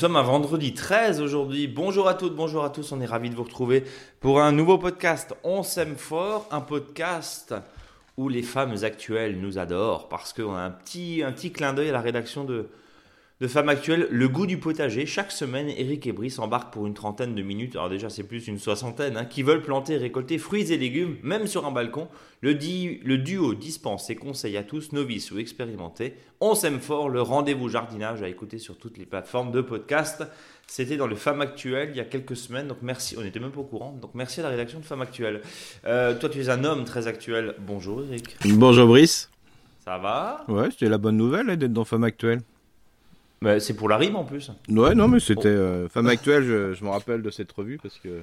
sommes un vendredi 13 aujourd'hui. Bonjour à toutes, bonjour à tous. On est ravis de vous retrouver pour un nouveau podcast. On s'aime fort, un podcast où les femmes actuelles nous adorent parce qu'on a un petit, un petit clin d'œil à la rédaction de, de Femmes Actuelles, le goût du potager. Chaque semaine, Eric et Brice embarquent pour une trentaine de minutes, alors déjà c'est plus une soixantaine, hein, qui veulent planter et récolter fruits et légumes, même sur un balcon. Le, le duo dispense ses conseils à tous, novices ou expérimentés. On s'aime fort, le rendez-vous jardinage à écouter sur toutes les plateformes de podcast. C'était dans le Femmes Actuelles il y a quelques semaines, donc merci, on n'était même pas au courant, donc merci à la rédaction de Femmes Actuelles. Euh, toi tu es un homme très actuel, bonjour Eric. Bonjour Brice. Ça va? Ouais, c'était la bonne nouvelle d'être dans Femmes Actuelles c'est pour la rime en plus. Ouais, non, mais c'était euh, Femme Actuelle, je, me rappelle de cette revue parce que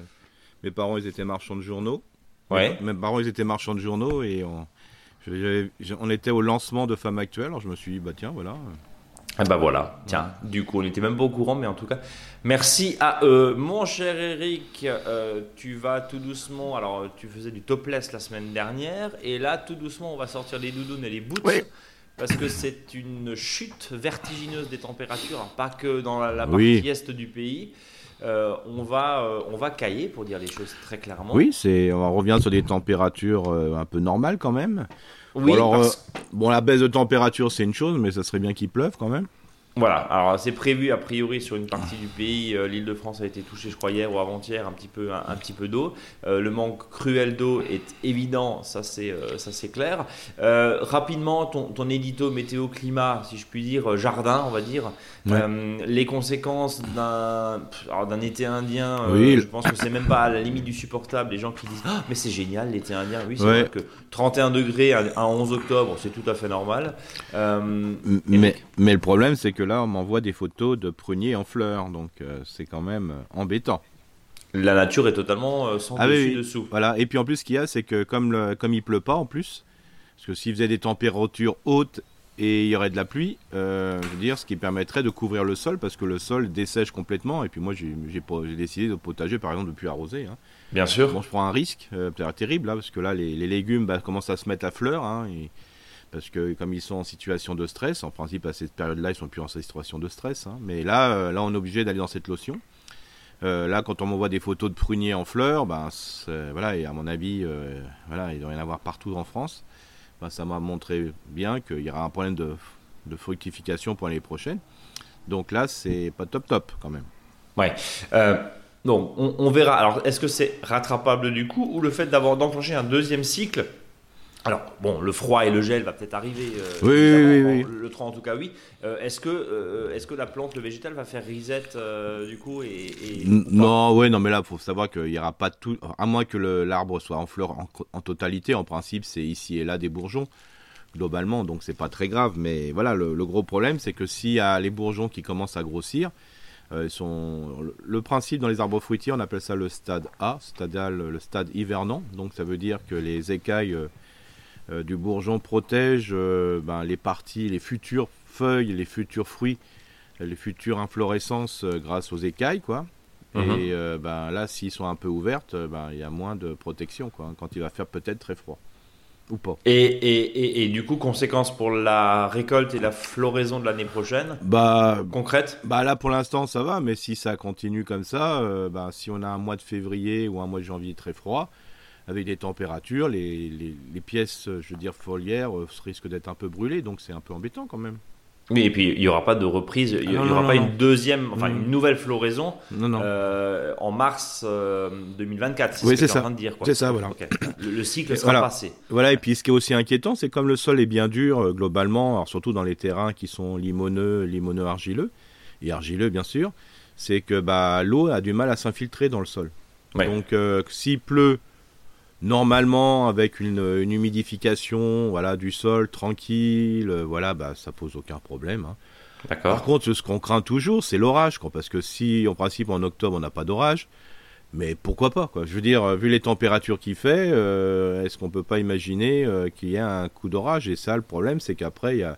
mes parents, ils étaient marchands de journaux. Ouais. Mes parents, ils étaient marchands de journaux et on, on était au lancement de Femme Actuelle. Alors je me suis dit, bah tiens, voilà. Ah bah voilà, tiens, du coup on n'était même pas au courant, mais en tout cas, merci à eux. Mon cher Eric, euh, tu vas tout doucement, alors tu faisais du topless la semaine dernière, et là tout doucement on va sortir les doudounes et les boots. Oui parce que c'est une chute vertigineuse des températures, hein, pas que dans la, partie est du pays. Euh, on va euh, on va cailler pour dire les choses très clairement. Oui, c'est on revient sur des températures euh, un peu normales quand même. Oui, bon, alors, bon la baisse de température c'est une chose, mais ça serait bien qu'il pleuve quand même. Voilà, alors c'est prévu a priori sur une partie du pays. Euh, L'île de France a été touchée, je crois, hier ou avant-hier, un petit peu, un, petit peu d'eau. Euh, le manque cruel d'eau est évident, ça c'est euh, ça c'est clair. rapidement, ton, ton édito météo climat, si je puis dire, jardin, on va dire. les conséquences d'un d'un été indien, je pense que c'est même pas à la limite du supportable. Les gens qui disent ah, mais c'est génial l'été indien. Oui, c'est vrai que 31 degrés à, 11 octobre, c'est tout à fait normal. mais, mais le problème, c'est que là, on m'envoie des photos de pruniers en fleurs, donc euh, c'est quand même euh, embêtant. La nature est totalement euh, sans ah dessus dessous. Voilà. Et puis en plus, ce qu'il y a, c'est que comme, le, comme il pleut pas en plus, parce que s'il faisait des températures hautes et il y aurait de la pluie, je veux dire, ce qui permettrait de couvrir le sol, parce que le sol dessèche complètement. Et puis moi, j'ai décidé de potager, par exemple, de plus arroser. Hein. Bien sûr. Bon, je prends un risque, peut-être terrible, là, parce que là, les, légumes bah, commencent à se mettre à fleur. Hein, et, parce que comme ils sont en situation de stress, en principe à cette période-là, ils sont plus en situation de stress. Hein. mais là, euh, là, on est obligé d'aller dans cette lotion. Euh, là, quand on m'envoie des photos de pruniers en fleurs, ben, voilà, et à mon avis, euh, voilà, il doit y en avoir partout en France. Ben, ça m'a montré bien qu'il y aura un problème de, fructification pour l'année prochaine. Donc là, c'est pas top top quand même. Ouais. donc, on, on, verra. Alors, est-ce que c'est rattrapable du coup ou le fait d'avoir d'enclencher un deuxième cycle alors, bon, le froid et le gel va peut-être arriver. Euh, oui, oui, oui, Le 3 en tout cas, oui. Euh, est-ce que, euh, est-ce que la plante, le végétal, va faire reset du coup et, Non, ouais, non, mais là, il faut savoir qu'il n'y aura pas tout. À moins que l'arbre soit en fleur en, totalité, en principe, c'est ici et là des bourgeons, globalement, donc c'est pas très grave. Mais voilà, le, gros problème, c'est que s'il y a les bourgeons qui commencent à grossir, sont... Le principe dans les arbres fruitiers, on appelle ça le stade A, le stade hivernant. Donc ça veut dire que les écailles du bourgeon protège euh, ben, les parties, les futures feuilles, les futurs fruits, les futures inflorescences euh, grâce aux écailles, quoi. Mhm. Et ben, là, s'ils sont un peu ouvertes, ben, il y a moins de protection, quoi, quand il va faire peut-être très froid. Ou pas. Et, et, et, du coup, conséquence pour la récolte et la floraison de l'année prochaine bah, Concrète? Bah là, pour l'instant, ça va, mais si ça continue comme ça, ben, si on a un mois de février ou un mois de janvier très froid, avec des températures, les, les, pièces, je veux dire, foliaires euh, risquent d'être un peu brûlées, donc c'est un peu embêtant quand même. Oui, et puis il n'y aura pas de reprise, il n'y ah aura pas une deuxième, enfin une nouvelle floraison euh, en mars 2024. Euh, c'est oui, c'est ça. C'est ça, voilà. Le, cycle sera passé. Voilà, et puis ce qui est aussi inquiétant, c'est comme le sol est bien dur globalement, alors surtout dans les terrains qui sont limoneux, limoneux argileux, et argileux bien sûr, c'est que bah, l'eau a du mal à s'infiltrer dans le sol. Donc s'il pleut Normalement, avec une, humidification voilà, du sol tranquille, euh, voilà, bah, ça pose aucun problème. Hein. Par contre, ce qu'on craint toujours, c'est l'orage, parce que si, en principe, en octobre, on n'a pas d'orage, mais pourquoi pas quoi. Je veux dire, vu les températures qu'il fait, euh, est-ce qu'on peut pas imaginer euh, qu'il y ait un coup d'orage? Et ça, le problème, c'est qu'après, il y a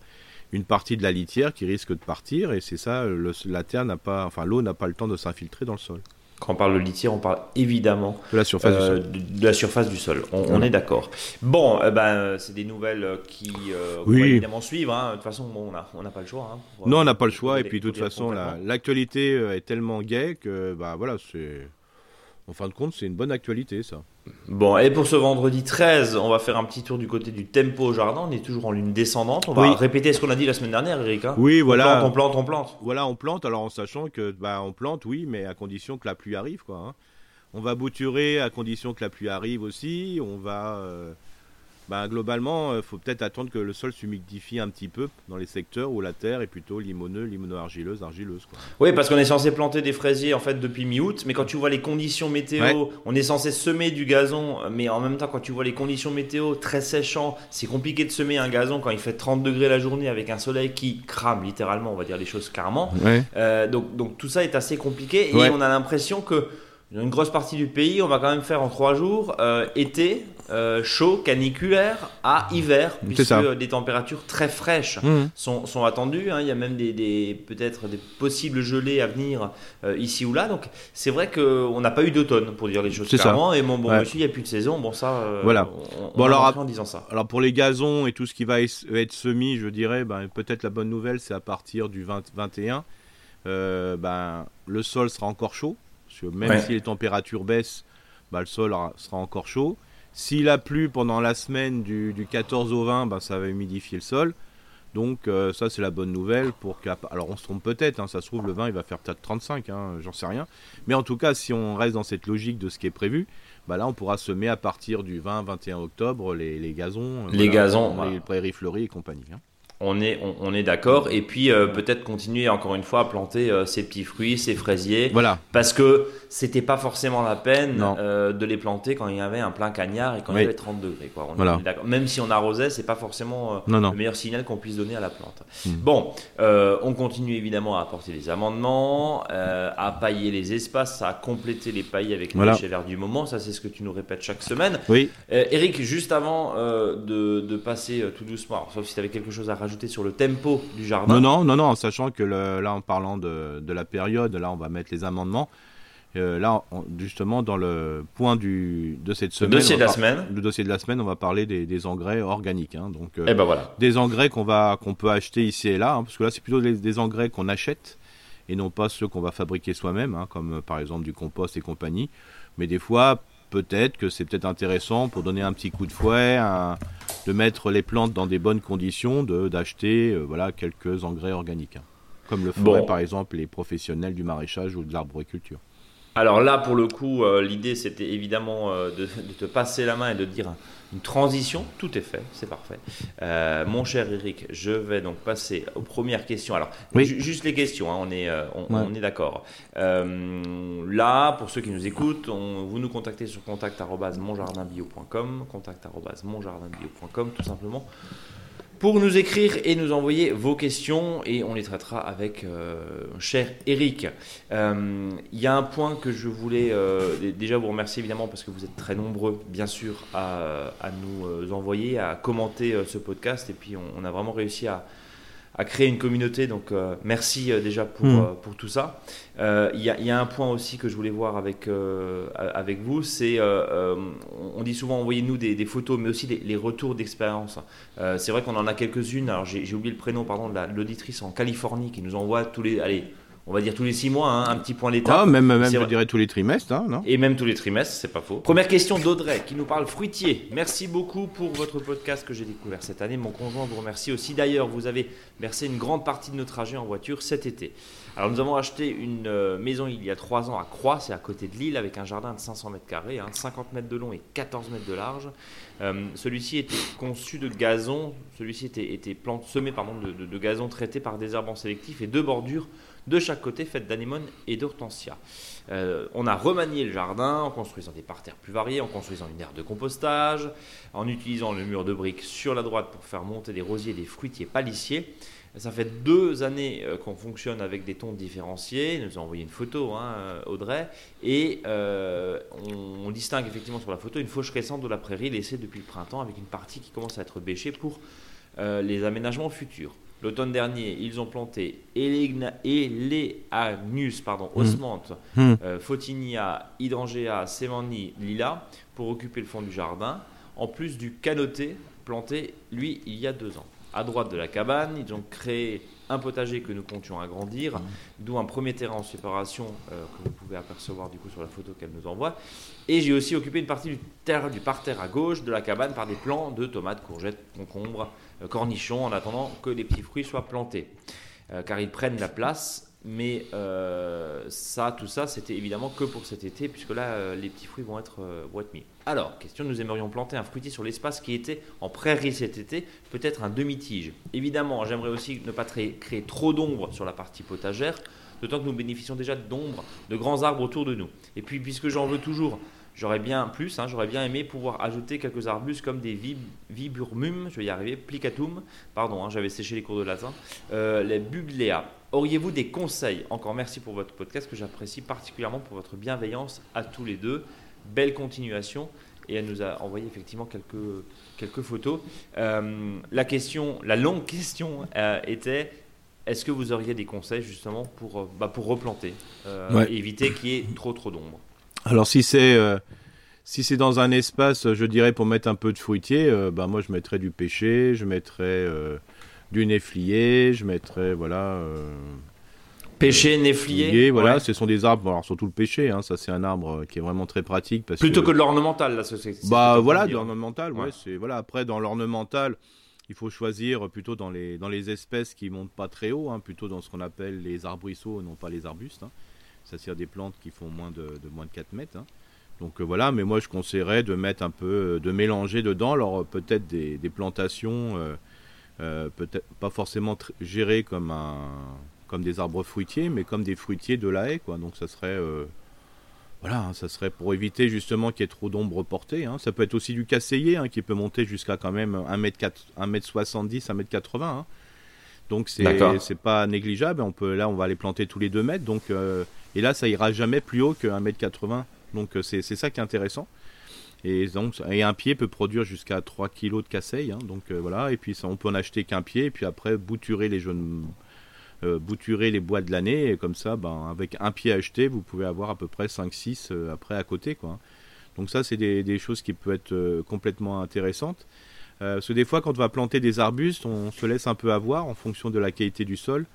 une partie de la litière qui risque de partir, et c'est ça, la terre n'a pas, enfin, l'eau n'a pas le temps de s'infiltrer dans le sol. Quand on parle de litière, on parle évidemment de la surface, du, euh, sol. de, de la surface du sol. On, on est d'accord. Bon, eh ben, c'est des nouvelles euh, qui euh, qu'on Oui. va évidemment suivre. hein. De toute façon, bon, on n'a on n'a pas le choix. hein, pour- Non, on n'a pas le choix. Et puis, de toute façon, l'actualité euh, est tellement gaie que, bah voilà, c'est. En fin de compte, c'est une bonne actualité, ça. Bon, et pour ce vendredi 13, on va faire un petit tour du côté du tempo au jardin. On est toujours en lune descendante. On va Oui. répéter ce qu'on a dit la semaine dernière, Eric. hein. Oui, On voilà. plante, on plante, on plante. Voilà, on plante, alors en sachant que, bah, on plante, oui, mais à condition que la pluie arrive, quoi. hein. On va bouturer à condition que la pluie arrive aussi. On va. euh, bah, globalement, il faut peut-être attendre que le sol s'humidifie un petit peu dans les secteurs où la terre est plutôt limoneux, limono-argileuse, argileuse. Quoi. Oui, parce qu'on est censé planter des fraisiers en fait depuis mi-août, mais quand tu vois les conditions météo, Ouais. on est censé semer du gazon, mais en même temps quand tu vois les conditions météo très séchant, c'est compliqué de semer un gazon quand il fait 30 degrés la journée avec un soleil qui crame littéralement, on va dire les choses carrément. Ouais. Euh, donc, donc tout ça est assez compliqué et Ouais. on a l'impression que dans une grosse partie du pays, on va quand même faire en trois jours euh, été euh, chaud, caniculaire à hiver, puisque des températures très fraîches Mhm. sont, sont attendues. hein. Il y a même des, des- peut-être des possibles gelées à venir euh, ici ou là. Donc c'est vrai qu'on n'a pas eu d'automne pour dire les choses C'est ça. clairement. Et bon, bon Ouais. monsieur, il n'y a plus de saison. Bon, ça, euh, Voilà. on, on Bon, alors, en disant ça. Alors pour les gazons et tout ce qui va être semis, je dirais, ben, peut-être la bonne nouvelle, c'est à partir du 20 21, euh, ben, le sol sera encore chaud. Parce que même Ouais. si les températures baissent, ben, le sol sera encore chaud. S'il a plu pendant la semaine du, du 14 au 20, ben, ça va humidifier le sol. Donc euh, ça c'est la bonne nouvelle pour qu'à- alors on se trompe peut-être hein, ça se trouve le 20 il va faire peut-être 35 hein, j'en sais rien mais en tout cas si on reste dans cette logique de ce qui est prévu bah là on pourra semer à partir du 20 21 octobre les, les gazons euh, Les gazons, les prairies fleuries et compagnie hein. On est, on, on est d'accord. Et puis euh, peut-être continuer encore une fois à planter euh, ces petits fruits, ces fraisiers. voilà Parce que c'était pas forcément la peine euh, de les planter quand il y avait un plein cagnard et quand il y avait 30 degrés. Quoi. On Voilà. est. Même si on arrosait, c'est pas forcément non non le meilleur signal qu'on puisse donner à la plante. Mm. Bon, on continue évidemment à apporter des amendements, à pailler les espaces, à compléter les paillis avec les Voilà. déchets verts du moment. Ça, c'est ce que tu nous répètes chaque semaine. oui Eric, juste avant de, de passer tout doucement, alors, sauf si tu avais quelque chose à rajouter sur le tempo du jardin. non non non non en sachant que le- là en parlant de, de la période là on va mettre les amendements Euh, là on- justement dans le point du de cette Le semaine dossier on de la par- semaine. le dossier de la semaine on va parler des, des engrais organiques hein. donc euh, Et ben voilà. des engrais qu'on va qu'on peut acheter ici et là, hein, parce que là c'est plutôt des, des engrais qu'on achète et non pas ceux qu'on va fabriquer soi-même, hein, comme euh, par exemple du compost et compagnie. Mais des fois, peut-être que c'est peut-être intéressant pour donner un petit coup de fouet, un- de mettre les plantes dans des bonnes conditions, de d'acheter euh, voilà quelques engrais organiques, hein, comme le feraient Bon. par exemple les professionnels du maraîchage ou de l'arboriculture. Alors là, pour le coup, euh, l'idée c'était évidemment euh, de, de te passer la main et de te dire une transition. Tout est fait, c'est parfait. Euh, mon cher Eric, je vais donc passer aux premières questions. Alors, Oui. ju- juste les questions, hein, on est, on, Ouais. on est d'accord. Là, pour ceux qui nous écoutent, on- vous nous contactez sur contact@monjardinbio.com, contact@monjardinbio.com, tout simplement. Pour nous écrire et nous envoyer vos questions et on les traitera avec euh, cher Eric. Euh, Il y a un point que je voulais euh, déjà vous remercier évidemment parce que vous êtes très nombreux bien sûr à, à nous euh, envoyer, à commenter euh, ce podcast et puis on a vraiment réussi à, à créer une communauté donc euh, merci euh, déjà pour, Mhm. euh, pour tout ça. Il y, a- il y a un point aussi que je voulais voir avec, avec vous, c'est on dit souvent envoyez-nous des, des photos mais aussi les, les retours d'expérience. C'est vrai qu'on en a quelques-unes. Alors j'ai oublié le prénom, pardon, de la- de l'auditrice en Californie qui nous envoie tous les, allez, on va dire tous les six mois, hein, un petit point d'étape. Ah, même, même je dirais tous les trimestres, hein, non? Et même tous les trimestres, c'est pas faux. Première question d'Audrey qui nous parle fruitier. Merci beaucoup pour votre podcast que j'ai découvert cette année. Mon conjoint vous remercie aussi. D'ailleurs, vous avez versé une grande partie de notre trajet en voiture cet été. Alors, nous avons acheté une euh, maison il y a trois ans à Croix, c'est à côté de Lille, avec un jardin de 500 mètres carrés, hein, 50 mètres de long et 14 mètres de large. Euh, celui-ci était conçu de gazon, celui-ci était, était plant- semé pardon, de, de- de gazon traité par désherbant sélectif et deux bordures de chaque côté faites d'anémone et d'hortensia. Euh, on a remanié le jardin en construisant des parterres plus variés, en construisant une aire de compostage, en utilisant le mur de briques sur la droite pour faire monter des rosiers, des fruitiers palissiers. Ça fait deux années euh, qu'on fonctionne avec des tons différenciés. Il nous a envoyé une photo, hein, euh, Audrey, et euh, on, distingue effectivement sur la photo une fauche récente de la prairie laissée depuis le printemps avec une partie qui commence à être bêchée pour les aménagements futurs. L'automne dernier, ils ont planté Eleagnus, pardon, Hmm. Osmante, Hmm. euh, Photinia, Hydrangea, Semani, Lila, pour occuper le fond du jardin, en plus du canoté planté, lui, il y a deux ans. À droite de la cabane, ils ont créé un potager que nous comptions agrandir, d'où un premier terrain en séparation euh, que vous pouvez apercevoir du coup sur la photo qu'elle nous envoie. Et j'ai aussi occupé une partie du, terre, du parterre à gauche de la cabane par des plants de tomates, courgettes, concombres, cornichons, en attendant que les petits fruits soient plantés. Euh, car ils prennent la place. Mais euh, ça, tout ça, c'était évidemment que pour cet été, puisque là, euh, les petits fruits vont être, euh, vont être mis. Alors, question, nous aimerions planter un fruitier sur l'espace qui était en prairie cet été, peut-être un demi-tige. Évidemment, j'aimerais aussi ne pas créer trop d'ombre sur la partie potagère, d'autant que nous bénéficions déjà d'ombre, de grands arbres autour de nous. Et puis, puisque j'en veux toujours, j'aurais bien plus, hein, j'aurais bien aimé pouvoir ajouter quelques arbustes comme des vib- viburnum, je vais y arriver, plicatum, pardon, hein, j'avais séché les cours de latin, euh, les buglea. Auriez-vous des conseils Encore merci pour votre podcast que j'apprécie particulièrement pour votre bienveillance à tous les deux. Belle continuation. Et elle nous a envoyé effectivement quelques, quelques photos. Euh, la question, la longue question euh, était est-ce que vous auriez des conseils justement pour, bah, pour replanter euh, Ouais. et éviter qu'il y ait trop trop d'ombre? Alors si c'est euh, si c'est dans un espace, je dirais pour mettre un peu de fruitier, euh, bah moi je mettrais du pêcher, je mettrais euh, du néflier, je mettrais voilà. euh, Pêcher, néflier voilà, ouais. ce sont des arbres. alors surtout le pêcher, hein, ça c'est un arbre qui est vraiment très pratique parce Plutôt que de l'ornemental, là, c'est- c'est- c'est ce Bah voilà, de l'ornemental, ouais, Ouais. c'est voilà. Après dans l'ornemental, il faut choisir plutôt dans les dans les espèces qui montent pas très haut, hein, plutôt dans ce qu'on appelle les arbrisseaux, non pas les arbustes. Hein. Ça sert des plantes qui font moins de, moins de 4 mètres. hein. Donc euh, voilà, mais moi je conseillerais de mettre un peu, euh, de mélanger dedans, alors euh, peut-être des, plantations, peut-être pas forcément gérées comme un comme des arbres fruitiers, mais comme des fruitiers de la haie, quoi. Donc ça serait voilà, hein, ça serait pour éviter justement qu'il y ait trop d'ombre portée. hein. Ça peut être aussi du casseillier hein, qui peut monter jusqu'à quand même 1m4, 1m70, 1m80. Hein. Donc c'est pas négligeable. On peut là on va les planter tous les 2 mètres. Donc euh, et là ça ira jamais plus haut que 1m80. Donc euh, c'est c'est ça qui est intéressant. Et donc et un pied peut produire jusqu'à 3 kg de casseille. hein. donc euh, voilà. Et puis ça, on peut en acheter qu'un pied. Et puis après bouturer les jeunes euh, bouturer les bois de l'année et comme ça ben, avec un pied acheté vous pouvez avoir à peu près 5-6 euh, après à côté quoi. Donc ça c'est des, des choses qui peuvent être complètement intéressantes. Euh, parce que des fois quand on va planter des arbustes on se laisse un peu avoir en fonction de la qualité du sol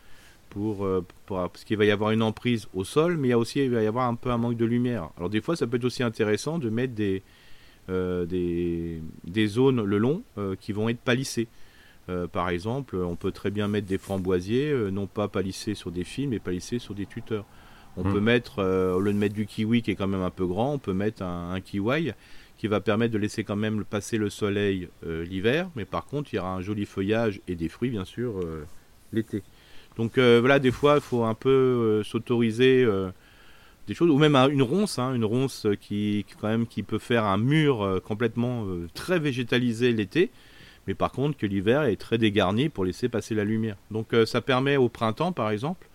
pour, euh, pour- parce qu'il va y avoir une emprise au sol mais il y a aussi il va y avoir un peu un manque de lumière. Alors des fois ça peut être aussi intéressant de mettre des, euh, des, des zones le long euh, qui vont être palissées. Euh, par exemple, on peut très bien mettre des framboisiers, non pas palissés sur des fils, mais palissés sur des tuteurs. On Hmm. peut mettre, au lieu de mettre du kiwi qui est quand même un peu grand, on peut mettre un, un kiwi qui va permettre de laisser quand même passer le soleil euh, l'hiver, mais par contre il y aura un joli feuillage et des fruits bien sûr euh, l'été. Donc euh, voilà, des fois il faut un peu s'autoriser des choses, ou même un- une ronce, hein, une ronce qui, peut faire un mur complètement très végétalisé l'été, mais par contre que l'hiver est très dégarni pour laisser passer la lumière. Donc ça permet au printemps par exemple,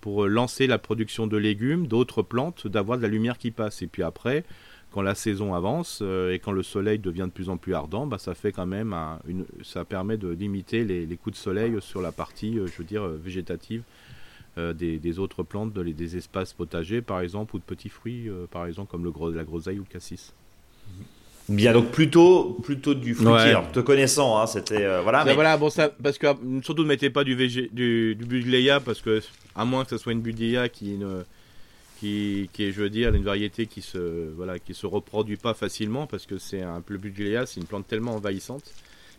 pour lancer la production de légumes, d'autres plantes, d'avoir de la lumière qui passe. Et puis après, quand la saison avance euh, et quand le soleil devient de plus en plus ardent, bah, ça fait quand même un- une, ça permet de limiter les, les coups de soleil sur la partie, euh, je veux dire, euh, végétative euh, des, des autres plantes, de- des espaces potagers par exemple, ou de petits fruits, par exemple comme le gros, la groseille ou le cassis. Bien, donc plutôt, plutôt du fruitier. Ouais. Te connaissant, hein, c'était. euh, voilà, Ça, mais Voilà, bon, ça, parce que surtout ne mettez pas du, végé, du, du buddleia, parce que, à moins que ce soit une buddleia qui, ne, qui, qui est, je veux dire, une variété qui se, voilà, qui se reproduit pas facilement, parce que c'est un, le buddleia, c'est une plante tellement envahissante,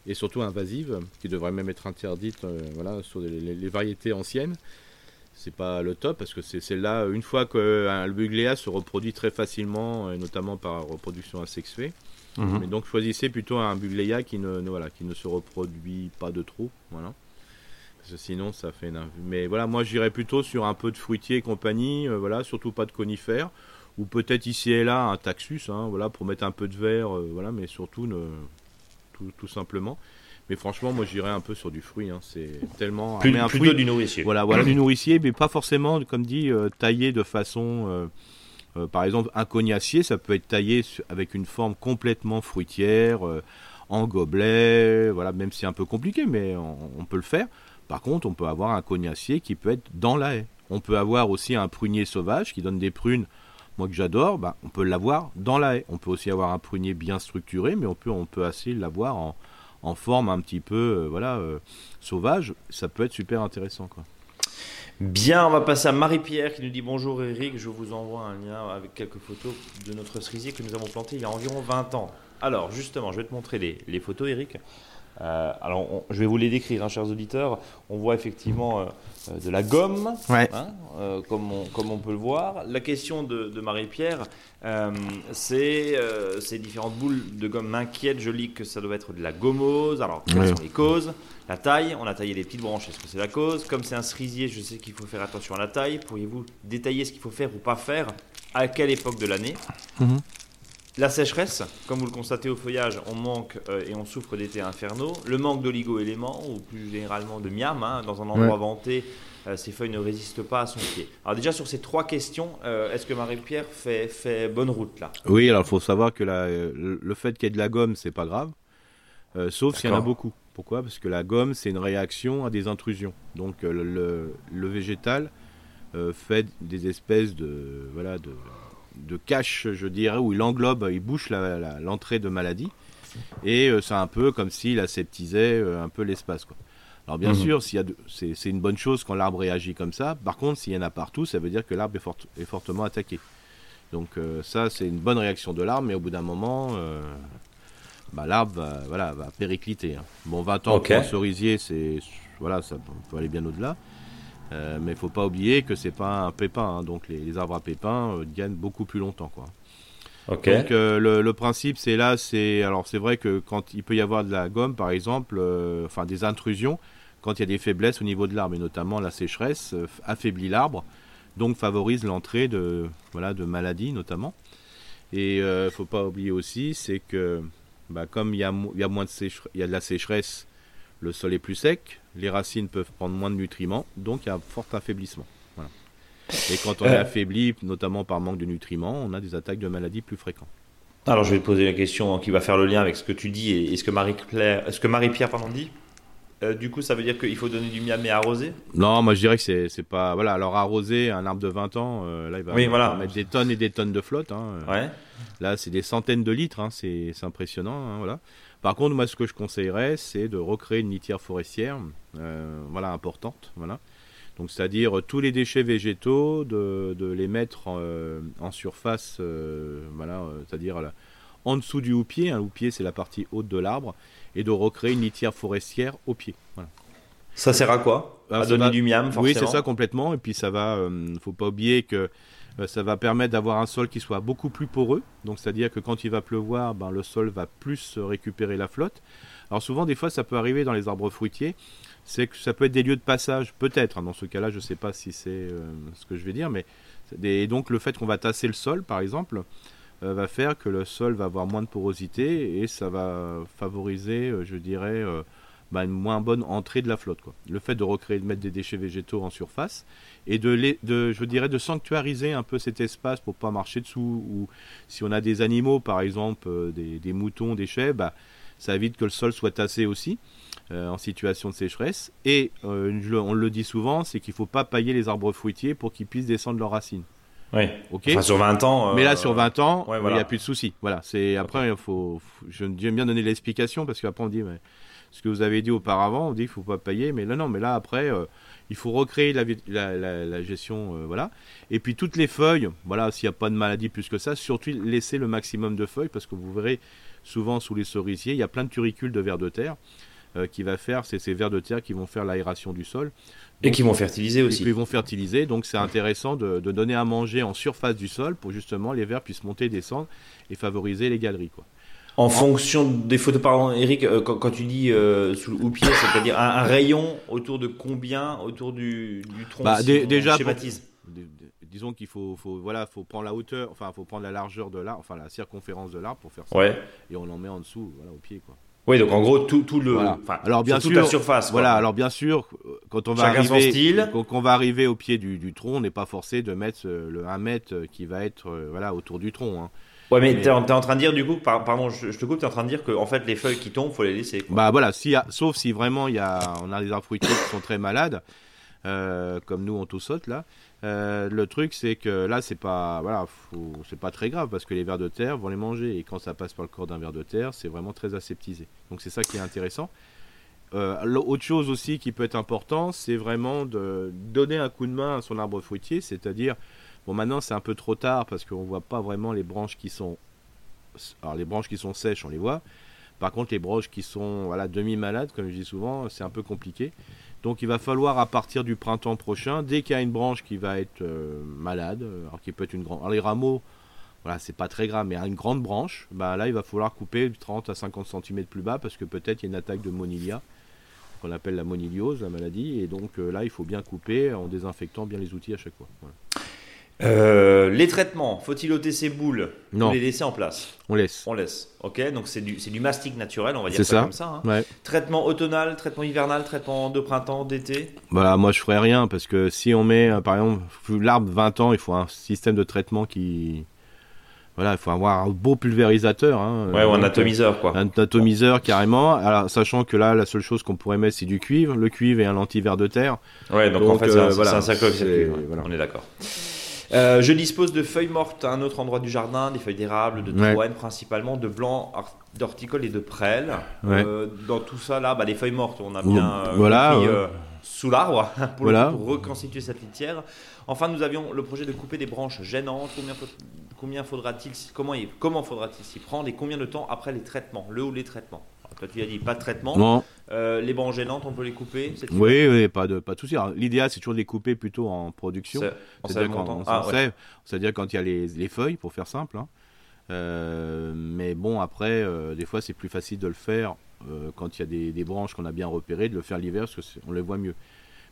et surtout invasive, qui devrait même être interdite, euh, voilà, sur les, les- les variétés anciennes. C'est pas le top, parce que c'est celle-là, une fois que euh, buddleia se reproduit très facilement, et notamment par reproduction asexuée, Mhm. mais donc choisissez plutôt un buglea qui ne, ne- voilà, qui ne se reproduit pas de trop. Voilà. Sinon ça fait une... Mais voilà, moi j'irais plutôt sur un peu de fruitier et compagnie, euh, voilà, surtout pas de conifères. Ou peut-être ici et là un taxus, hein, voilà, pour mettre un peu de verre, euh, voilà, mais surtout ne... tout, tout simplement. Mais franchement, moi j'irais un peu sur du fruit, hein, c'est tellement... plus- mais un plutôt fruit- du nourricier. voilà, voilà du nourricier, mais pas forcément, comme dit, euh, taillé de façon. par exemple, un cognacier, ça peut être taillé avec une forme complètement fruitière, en gobelet, voilà, même si c'est un peu compliqué, mais on, on peut le faire. Par contre, on peut avoir un cognacier qui peut être dans la haie. On peut avoir aussi un prunier sauvage qui donne des prunes, moi que j'adore, bah, on peut l'avoir dans la haie. On peut aussi avoir un prunier bien structuré, mais on peut, assez l'avoir en, forme un petit peu euh, euh, sauvage. Ça peut être super intéressant. Bien, on va passer à Marie-Pierre qui nous dit bonjour Eric, je vous envoie un lien avec quelques photos de notre cerisier que nous avons planté il y a environ 20 ans. Alors justement, je vais te montrer les, les photos Eric. Euh, alors, je vais vous les décrire, hein, chers auditeurs. On voit effectivement euh, euh, de la gomme, hein, comme, on, comme, on, peut le voir. La question de, Marie-Pierre, c'est ces différentes boules de gomme m'inquiètent. Je lis que ça doit être de la gommose. Alors, quelles sont les causes? La taille, on a taillé les petites branches, est-ce que c'est la cause? Comme c'est un cerisier, je sais qu'il faut faire attention à la taille. Pourriez-vous détailler ce qu'il faut faire ou pas faire? À quelle époque de l'année? Mhm. La sécheresse, comme vous le constatez au feuillage, on manque euh, et on souffre d'été infernaux. Le manque d'oligo-éléments, ou plus généralement de miam, hein, dans un endroit vanté, euh, ces feuilles ne résistent pas à son pied. Alors déjà sur ces trois questions, euh, est-ce que Marie-Pierre fait, fait, bonne route là? Oui, alors il faut savoir que le fait qu'il y ait de la gomme, c'est pas grave, sauf s'il y en a beaucoup. Pourquoi? Parce que la gomme, c'est une réaction à des intrusions. Donc le, le végétal fait des espèces de voilà de de cache, je dirais, où il englobe, il bouche l'entrée de maladie. Et euh, c'est un peu comme s'il aseptisait euh, un peu l'espace. Alors bien mhm. sûr, c'est une bonne chose quand l'arbre réagit comme ça. Par contre, s'il y en a partout, ça veut dire que l'arbre est, fortement attaqué. Donc euh, ça, c'est une bonne réaction de l'arbre, mais au bout d'un moment, bah, l'arbre va, voilà, va péricliter. Hein. Bon, 20 ans pour un cerisier, c'est voilà, ça peut aller bien au-delà. Euh, mais il faut pas oublier que c'est pas un pépin, hein. donc les, arbres à pépins euh, gagnent beaucoup plus longtemps, quoi. Donc euh, le, principe c'est là, c'est alors c'est vrai que quand il peut y avoir de la gomme, par exemple, enfin des intrusions, quand il y a des faiblesses au niveau de l'arbre et notamment la sécheresse affaiblit l'arbre, donc favorise l'entrée de voilà de maladies notamment. Et il faut pas oublier aussi, c'est que bah, comme il y a, y a moins de il y a de la sécheresse le sol est plus sec, les racines peuvent prendre moins de nutriments, donc il y a un fort affaiblissement. Et quand on est euh. affaibli, notamment par manque de nutriments, on a des attaques de maladies plus fréquentes. Alors je vais te poser une question qui va faire le lien avec ce que tu dis et, ce que Marie-Pierre Marie dit. Euh, du coup, ça veut dire qu'il faut donner du miam et arroser Non, moi je dirais que c'est pas. Voilà, alors arroser un arbre de 20 ans, euh, là il va, mettre des tonnes et des tonnes de flotte. Hein, ouais. Là, c'est des centaines de litres, hein, c'est impressionnant. Hein, voilà. Par contre, moi, ce que je conseillerais, c'est de recréer une litière forestière, euh, voilà, importante, voilà. Donc, c'est-à-dire tous les déchets végétaux, de, les mettre euh, en, surface, euh, voilà, c'est-à-dire en dessous du houppier. Un houppier, c'est la partie haute de l'arbre, et de recréer une litière forestière au pied. Voilà. Ça sert à quoi? À donner du miam, forcément. Oui, c'est ça complètement. Et puis ça va. ne faut pas oublier que euh, ça va permettre d'avoir un sol qui soit beaucoup plus poreux. Donc, c'est-à-dire que quand il va pleuvoir, ben, le sol va plus récupérer la flotte. Alors, souvent, des fois, ça peut arriver dans les arbres fruitiers. C'est que ça peut être des lieux de passage, peut-être. Hein. Dans ce cas-là, je ne sais pas si c'est euh, ce que je vais dire, mais et donc le fait qu'on va tasser le sol, par exemple, euh, va faire que le sol va avoir moins de porosité et ça va favoriser, je dirais, bah, une moins bonne entrée de la flotte. Quoi. Le fait de recréer, de mettre des déchets végétaux en surface et de, les, de je dirais, de sanctuariser un peu cet espace pour pas marcher dessous. Ou si on a des animaux, par exemple, euh, des, moutons, des chèvres, bah, ça évite que le sol soit tassé aussi. Euh, en situation de sécheresse. Et euh, on le dit souvent, c'est qu'il ne faut pas pailler les arbres fruitiers pour qu'ils puissent descendre leurs racines. Oui. Ok. sur 20 ans. Mais là, sur 20 ans, il n'y a plus de soucis. Voilà. C'est après, il faut, J'aime bien donner l'explication parce qu'après on dit, mais ce que vous avez dit auparavant, on dit qu'il faut pas payer, mais là non, mais là après, euh, il faut recréer la, la, gestion, euh, voilà. Et puis toutes les feuilles, voilà, s'il n'y a pas de maladie plus que ça, surtout laisser le maximum de feuilles parce que vous verrez souvent sous les cerisiers, il y a plein de turicules de vers de terre. Euh, qui va faire, c'est ces vers de terre qui vont faire l'aération du sol. et qui vont fertiliser aussi. Et qui vont fertiliser, donc c'est intéressant de, de, donner à manger en surface du sol pour justement les vers puissent monter et descendre et favoriser les galeries. Quoi. En fonction des photos, pardon Eric, euh, quand, tu dis euh, sous le houppier, c'est-à-dire un, rayon autour de combien Autour du, tronc bah, Déjà, disons qu'il faut, voilà, faut prendre la hauteur, enfin, faut prendre la largeur de l'arbre, enfin la circonférence de l'arbre pour faire ça. Ouais. Et on en met en dessous, voilà, au pied, quoi. Oui, donc en gros tout, tout le, alors bien sûr, toute la surface. Voilà, alors bien sûr, quand on va arriver, quand on va arriver au pied du, tronc, on n'est pas forcé de mettre le 1 mètre qui va être, euh, voilà, autour du tronc. Hein. Ouais, mais t'es en, en train de dire du coup, par- pardon, je, je te coupe, t'es en train de dire que en fait les feuilles qui tombent, faut les laisser. quoi. Bah voilà, sauf si vraiment il y a, on a des arbres fruitiers qui sont très malades, euh, comme nous on tout saute là. Euh, le truc c'est que là c'est pas, voilà, c'est pas très grave parce que les vers de terre vont les manger et quand ça passe par le corps d'un ver de terre, c'est vraiment très aseptisé. Donc c'est ça qui est intéressant. Euh, L'autre chose aussi qui peut être important, c'est vraiment de donner un coup de main à son arbre fruitier, c'est-à-dire, bon maintenant c'est un peu trop tard parce qu'on voit pas vraiment les branches qui sont, alors les branches qui sont sèches, on les voit. Par contre, les branches qui sont voilà, demi-malades, comme je dis souvent, c'est un peu compliqué. Donc il va falloir à partir du printemps prochain, dès qu'il y a une branche qui va être euh, malade, euh, alors qui peut être une grande. Alors les rameaux, voilà, c'est pas très grave, mais une grande branche, bah, là il va falloir couper 30 à 50 cm plus bas parce que peut-être il y a une attaque de monilia, qu'on appelle la moniliose, la maladie, et donc euh, là il faut bien couper en désinfectant bien les outils à chaque fois. Voilà. Euh, les traitements, faut-il ôter ces boules Non. ou les laisser en place On laisse. On laisse. Ok, donc c'est du, du mastic naturel, on va dire C'est ça, ça. comme ça. hein. Ouais. Traitement automnal, traitement hivernal, traitement de printemps, d'été. Voilà, moi je ferais rien parce que si on met, euh, par exemple, l'arbre 20 ans, il faut un système de traitement qui. Voilà, il faut avoir un beau pulvérisateur. Hein, Ouais, ou un Donc, atomiseur quoi. Un atomiseur carrément. Alors, sachant que là, la seule chose qu'on pourrait mettre, c'est du cuivre. Le cuivre et un anti-ver de terre. Ouais, donc, en fait, c'est euh, un, voilà, ouais. voilà. On est d'accord. Euh, je dispose de feuilles mortes à un autre endroit du jardin, des feuilles d'érable, de Ouais. principalement, de blanc, d'horticole et de prêle. Ouais. Euh, dans tout ça, là, bah, les feuilles mortes, on a bien euh, voilà, compris, ouais. euh, sous l'arbre pour, le- Voilà. pour reconstituer cette litière. Enfin, nous avions le projet de couper des branches gênantes. Combien, combien faudra-t-il, comment, comment faudra-t-il s'y prendre et combien de temps après les traitements, le ou les traitements? Toi, tu as dit pas de traitement. Non, Euh, les branches gênantes, on peut les couper. oui, oui, pas de, pas de souci. L'idéal, c'est toujours de les couper plutôt en production. C'est-à-dire quand Ah, ouais. quand il y a les, les feuilles, pour faire simple. hein. Euh, mais bon, après, euh, des fois, c'est plus facile de le faire quand il y a des, des branches qu'on a bien repérées, de le faire l'hiver, parce qu'on les voit mieux.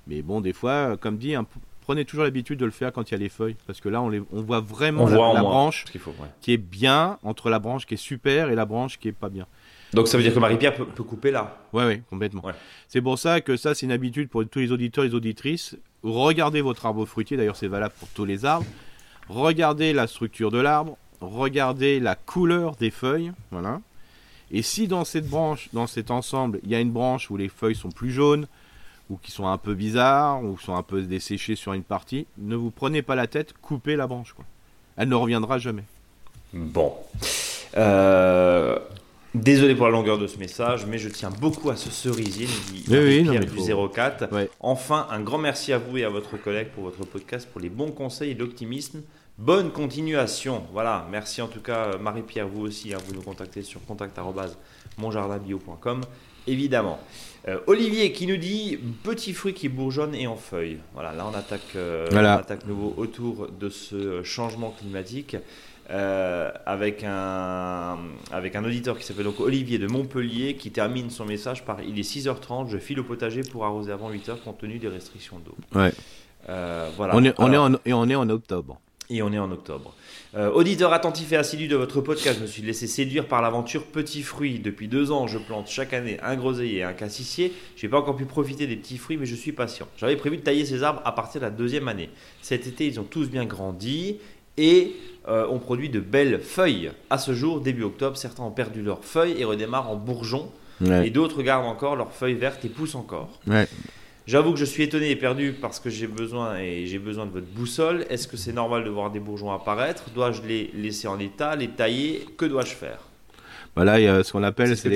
Mais bon, des fois, comme dit, hein, prenez toujours l'habitude de le faire quand il y a les feuilles, parce que là, on, les, on voit vraiment On la, voit branche faut, ouais. qui est bien entre la branche qui est super et la branche qui est pas bien. Donc ça veut dire que Marie-Pierre peut, peut couper là. Ouais, ouais, complètement. Ouais. C'est pour ça que ça, c'est une habitude pour tous les auditeurs et les auditrices. Regardez votre arbre fruitier, d'ailleurs, c'est valable pour tous les arbres. Regardez la structure de l'arbre, regardez la couleur des feuilles, voilà. Et si dans cette branche, dans cet ensemble, il y a une branche où les feuilles sont plus jaunes, ou qui sont un peu bizarres, ou sont un peu desséchées sur une partie, ne vous prenez pas la tête, coupez la branche, quoi. Elle ne reviendra jamais. Bon. Euh, Désolé pour la longueur de ce message, mais je tiens beaucoup à ce cerisier, dit Oui, du faut- 04. Ouais. Enfin, un grand merci à vous et à votre collègue pour votre podcast, pour les bons conseils et l'optimisme. Bonne continuation. Voilà, merci en tout cas euh, Marie-Pierre, vous aussi, hein, vous nous contactez sur contact@monjardinbio.com évidemment. Euh, Olivier qui nous dit petits fruits qui bourgeonnent et en feuilles. Voilà, là on attaque, euh, Voilà. on attaque nouveau autour de ce changement climatique. Euh, avec un avec un auditeur qui s'appelle donc Olivier de Montpellier qui termine son message par il est 6h30 je file au potager pour arroser avant 8h compte tenu des restrictions d'eau. Ouais. Euh, voilà. On est, on est en, et on est en octobre. et on est en octobre. Euh, auditeur attentif et assidu de votre podcast, je me suis laissé séduire par l'aventure Petits Fruits. Depuis deux ans, je plante chaque année un groseillier et un cassissier. Je n'ai pas encore pu profiter des petits fruits, mais je suis patient. J'avais prévu de tailler ces arbres à partir de la deuxième année. Cet été, ils ont tous bien grandi et euh, ont produit de belles feuilles. À ce jour, début octobre, certains ont perdu leurs feuilles et redémarrent en bourgeon, Ouais. et d'autres gardent encore leurs feuilles vertes et poussent encore. Ouais. J'avoue que je suis étonné et perdu parce que j'ai besoin et j'ai besoin de votre boussole. Est-ce que c'est normal de voir des bourgeons apparaître? Dois-je les laisser en état, les tailler? Que dois-je faire? Voilà, il y a ce qu'on appelle, C'est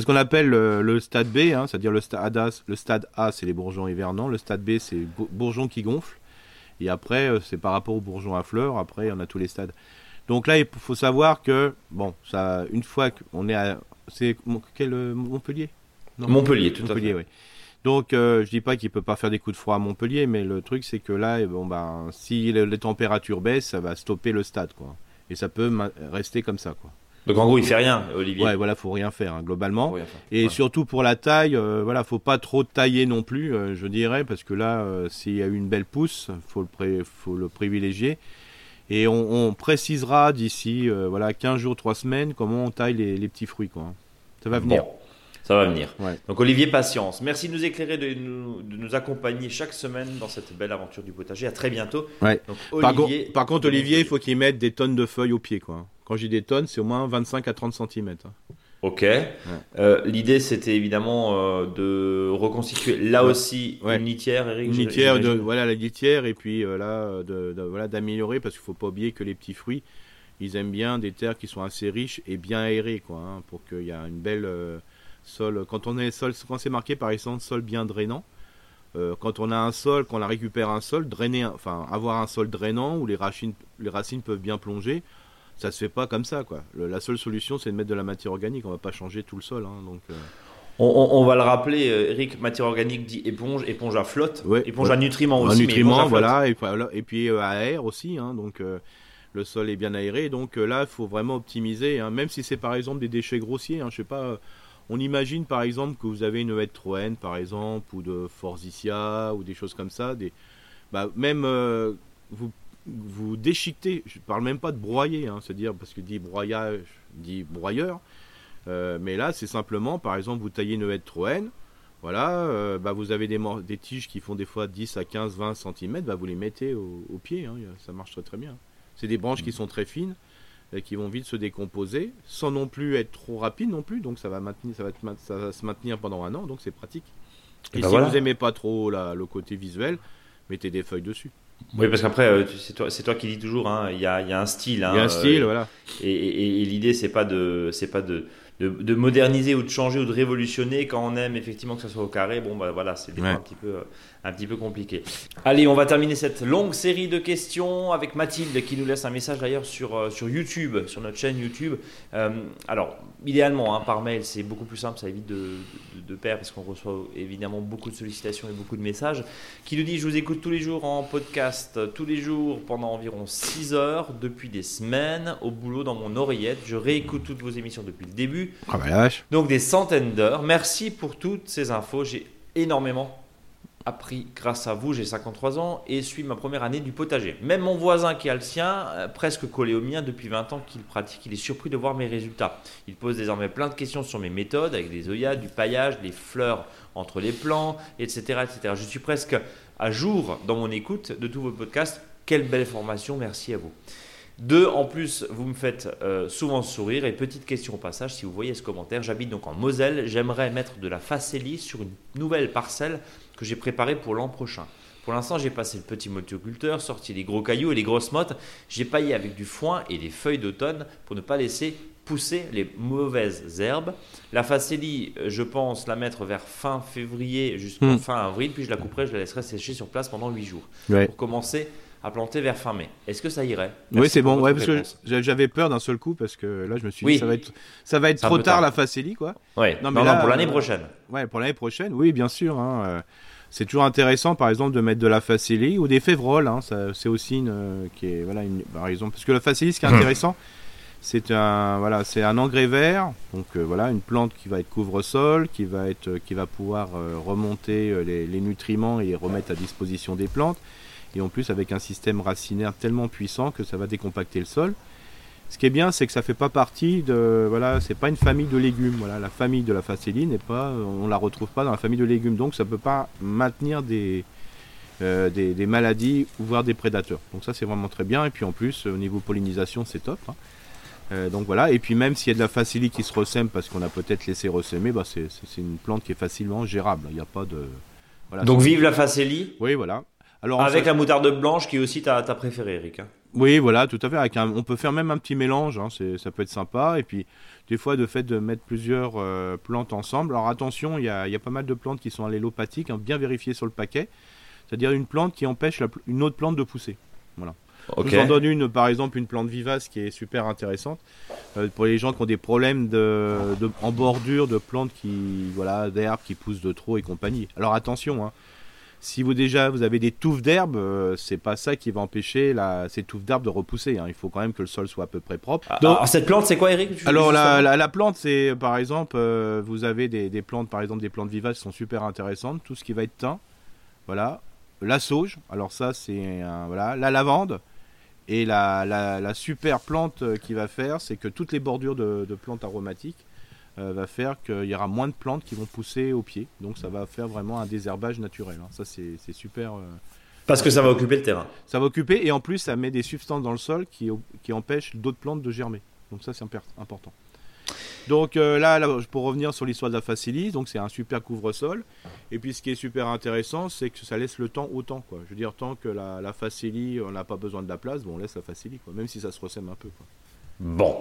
ce qu'on appelle le, le stade B, hein, c'est-à-dire le stade A, le stade A, c'est les bourgeons hivernants, le stade B, c'est bou- bourgeons qui gonflent, et après, euh, c'est par rapport aux bourgeons à fleurs. Après, on a tous les stades. Donc là, il faut savoir que bon, ça, une fois qu'on est à, c'est quel euh, Montpellier? Non. Montpellier, tout Montpellier, à fait. oui. Donc, euh, je dis pas qu'il peut pas faire des coups de froid à Montpellier, mais le truc c'est que là, eh bon ben, si le- les températures baissent, ça va stopper le stade, quoi. Et ça peut rester comme ça, quoi. Donc en gros, il fait rien, Olivier. Ouais, voilà, faut rien faire hein, globalement. Faut rien faire. Et Ouais. surtout pour la taille, euh, voilà, faut pas trop tailler non plus, euh, je dirais, parce que là, euh, s'il y a eu une belle pousse, faut le, pré- faut le privilégier. Et on, on précisera d'ici, euh, voilà, 15 jours, 3 semaines, comment on taille les, les petits fruits, quoi. Ça va venir. Bon. Ça va venir. Ouais. Donc Olivier, patience. Merci de nous éclairer, de nous, de nous accompagner chaque semaine dans cette belle aventure du potager. À très bientôt. Ouais. Donc, Par, Olivier, contre- par contre, Olivier, il faut qu'il mette des tonnes de feuilles au pied. Quoi. Quand j'ai des tonnes, c'est au moins 25 à 30 cm. Ok. Euh, L'idée, c'était évidemment euh, de reconstituer là Ouais. aussi Ouais. une litière, Eric. Une litière, de, voilà, la litière, et puis euh, là, de, de- voilà, d'améliorer, parce qu'il faut pas oublier que les petits fruits, ils aiment bien des terres qui sont assez riches et bien aérées, quoi, hein, pour qu'il y ait une belle sol. Quand on est sol, quand c'est marqué par exemple sol bien drainant, quand on a un sol, quand on a récupère un sol, drainer, enfin avoir un sol drainant où les racines, les racines peuvent bien plonger, ça se fait pas comme ça, quoi. Le- la seule solution, c'est de mettre de la matière organique. On va pas changer tout le sol, hein, donc. euh, On, on- on va le rappeler, euh, Eric, matière organique dit éponge, éponge à flotte, Ouais, éponge ouais. à nutriments Un aussi. nutriment, flotte. voilà, et, et puis euh, à air aussi, hein, donc euh, le sol est bien aéré, donc là, il faut vraiment optimiser, hein, même si c'est par exemple des déchets grossiers, hein, je sais pas, on imagine par exemple que vous avez une hête troène, par exemple, ou de Forsythia, ou des choses comme ça, des, bah, même euh, vous, vous déchiquetez, je parle même pas de broyer, hein, c'est-à-dire, parce que dit broyage, dit broyeur, euh, mais là, c'est simplement, par exemple, vous taillez une hête troène, voilà, euh, bah vous avez des, tiges qui font des fois 10 à 15, 20 cm, bah vous les mettez au, au pied, hein, ça marche très très bien. C'est des branches qui sont très fines, et qui vont vite se décomposer, sans non plus être trop rapides non plus, donc ça va, maintenir, ça va, ça se maintenir pendant un an, donc c'est pratique. Et Et, bah si voilà. vous aimez pas trop la- le côté visuel, mettez des feuilles dessus. Oui, parce qu'après, euh, c'est toi, qui dis toujours, hein, il y, a, il y a un style. hein, Il y a un style, euh, voilà. Et, et- et l'idée, c'est pas de, c'est pas de, de, de moderniser ou de changer ou de révolutionner quand on aime effectivement que ça soit au carré. Bon, bah voilà, c'est des fois Ouais. un petit peu, euh, un petit peu compliqué. Allez, on va terminer cette longue série de questions avec Mathilde qui nous laisse un message d'ailleurs sur, euh, sur YouTube, sur notre chaîne YouTube. Euh, alors, idéalement, hein, par mail, c'est beaucoup plus simple, ça évite de, de, de perdre parce qu'on reçoit évidemment beaucoup de sollicitations et beaucoup de messages. Qui nous dit Je vous écoute tous les jours en podcast, tous les jours pendant environ 6 heures, depuis des semaines, au boulot dans mon oreillette. Je réécoute toutes vos émissions depuis le début. Ah bah la vache. Donc des centaines d'heures. Merci pour toutes ces infos. J'ai énormément appris grâce à vous. J'ai 53 ans et suis ma première année du potager. Même mon voisin qui a le sien, euh, presque collé au mien depuis 20 ans qu'il pratique, il est surpris de voir mes résultats. Il pose désormais plein de questions sur mes méthodes avec des œillades, du paillage, des fleurs entre les plants, etc., etc. Je suis presque à jour dans mon écoute de tous vos podcasts. Quelle belle formation, merci à vous. Deux, en plus, vous me faites euh, souvent sourire. Et petite question au passage, si vous voyez ce commentaire, j'habite donc en Moselle. J'aimerais mettre de la facélie sur une nouvelle parcelle que j'ai préparée pour l'an prochain. Pour l'instant, j'ai passé le petit motoculteur, sorti les gros cailloux et les grosses mottes. J'ai paillé avec du foin et des feuilles d'automne pour ne pas laisser pousser les mauvaises herbes. La facélie, euh, je pense la mettre vers fin février jusqu'en Hmm. fin avril, puis je la couperai, je la laisserai sécher sur place pendant 8 jours Ouais. pour commencer à planter vers fin mai. Est-ce que ça irait? Oui, c'est bon. Ouais, parce que réponse. j'avais peur d'un seul coup parce que là, je me suis Oui. dit ça va être, ça va être trop tard, tard. la facélie, quoi. Ouais. Non, Non, mais non, là, pour l'année euh, prochaine. Ouais, pour l'année prochaine, oui, bien sûr. hein, euh, c'est toujours intéressant, par exemple, de mettre de la facélie ou des févroles. Hein, ça, c'est aussi une, euh, qui est, voilà, une, par exemple, parce que la facélie, ce qui est Hum. intéressant, c'est un, voilà, c'est un engrais vert. Donc euh, voilà, une plante qui va être couvre-sol, qui va être, euh, qui va pouvoir euh, remonter euh, les, les nutriments et les remettre à disposition des plantes. Et en plus, avec un système racinaire tellement puissant que ça va décompacter le sol. Ce qui est bien, c'est que ça fait pas partie de, voilà, c'est pas une famille de légumes. Voilà, la famille de la facélie n'est pas, on la retrouve pas dans la famille de légumes, donc ça peut pas maintenir des, euh, des, des maladies ou voire des prédateurs. Donc ça c'est vraiment très bien. Et puis en plus, au niveau pollinisation, c'est top. hein. Euh, donc voilà. Et puis même s'il y a de la facélie qui se ressème parce qu'on a peut-être laissé ressemer, bah c'est, une plante qui est facilement gérable. Il n'y a pas de, voilà. Donc vive la facélie oui, voilà. Alors avec la moutarde blanche qui est aussi ta, ta préférée, Eric. hein. Oui, voilà, tout à fait. Avec un- on peut faire même un petit mélange, hein, c'est- ça peut être sympa. Et puis, des fois, de fait de mettre plusieurs euh, plantes ensemble. Alors attention, il y a, il y a pas mal de plantes qui sont allélopathiques, hein, bien vérifiées sur le paquet. C'est-à-dire une plante qui empêche la une autre plante de pousser. Ok. Je vous en donne une, par exemple, une plante vivace qui est super intéressante. Euh, pour les gens qui ont des problèmes de, de- en bordure de plantes qui, voilà, d'herbes qui poussent de trop et compagnie. Alors attention, hein, si vous déjà vous avez des touffes d'herbe, euh, c'est pas ça qui va empêcher la, ces touffes d'herbe de repousser. hein. Il faut quand même que le sol soit à peu près propre. Ah, Donc- alors, cette plante, c'est quoi, Eric alors la, la, la plante, c'est par exemple, euh, vous avez des, des plantes, par exemple des plantes vivaces qui sont super intéressantes. Tout ce qui va être thym, voilà, la sauge. Alors ça, c'est un- voilà, la lavande. Et la, la, la super plante euh, qui va faire, c'est que toutes les bordures de, de plantes aromatiques va faire qu'il y aura moins de plantes qui vont pousser au pied. Donc ça va faire vraiment un désherbage naturel. hein. Ça c'est super. euh, Parce que ça va occuper le terrain. Ça va occuper et en plus ça met des substances dans le sol qui, qui empêchent d'autres plantes de germer. Donc ça c'est important. Donc euh, là, là, pour revenir sur l'histoire de la Facilis, donc c'est un super couvre-sol. Et puis ce qui est super intéressant, c'est que ça laisse le temps au temps. Quoi. Je veux dire, tant que la, la Facilis, on n'a pas besoin de la place, bon, on laisse la Facilis, quoi. même si ça se ressème un peu. Quoi. Bon.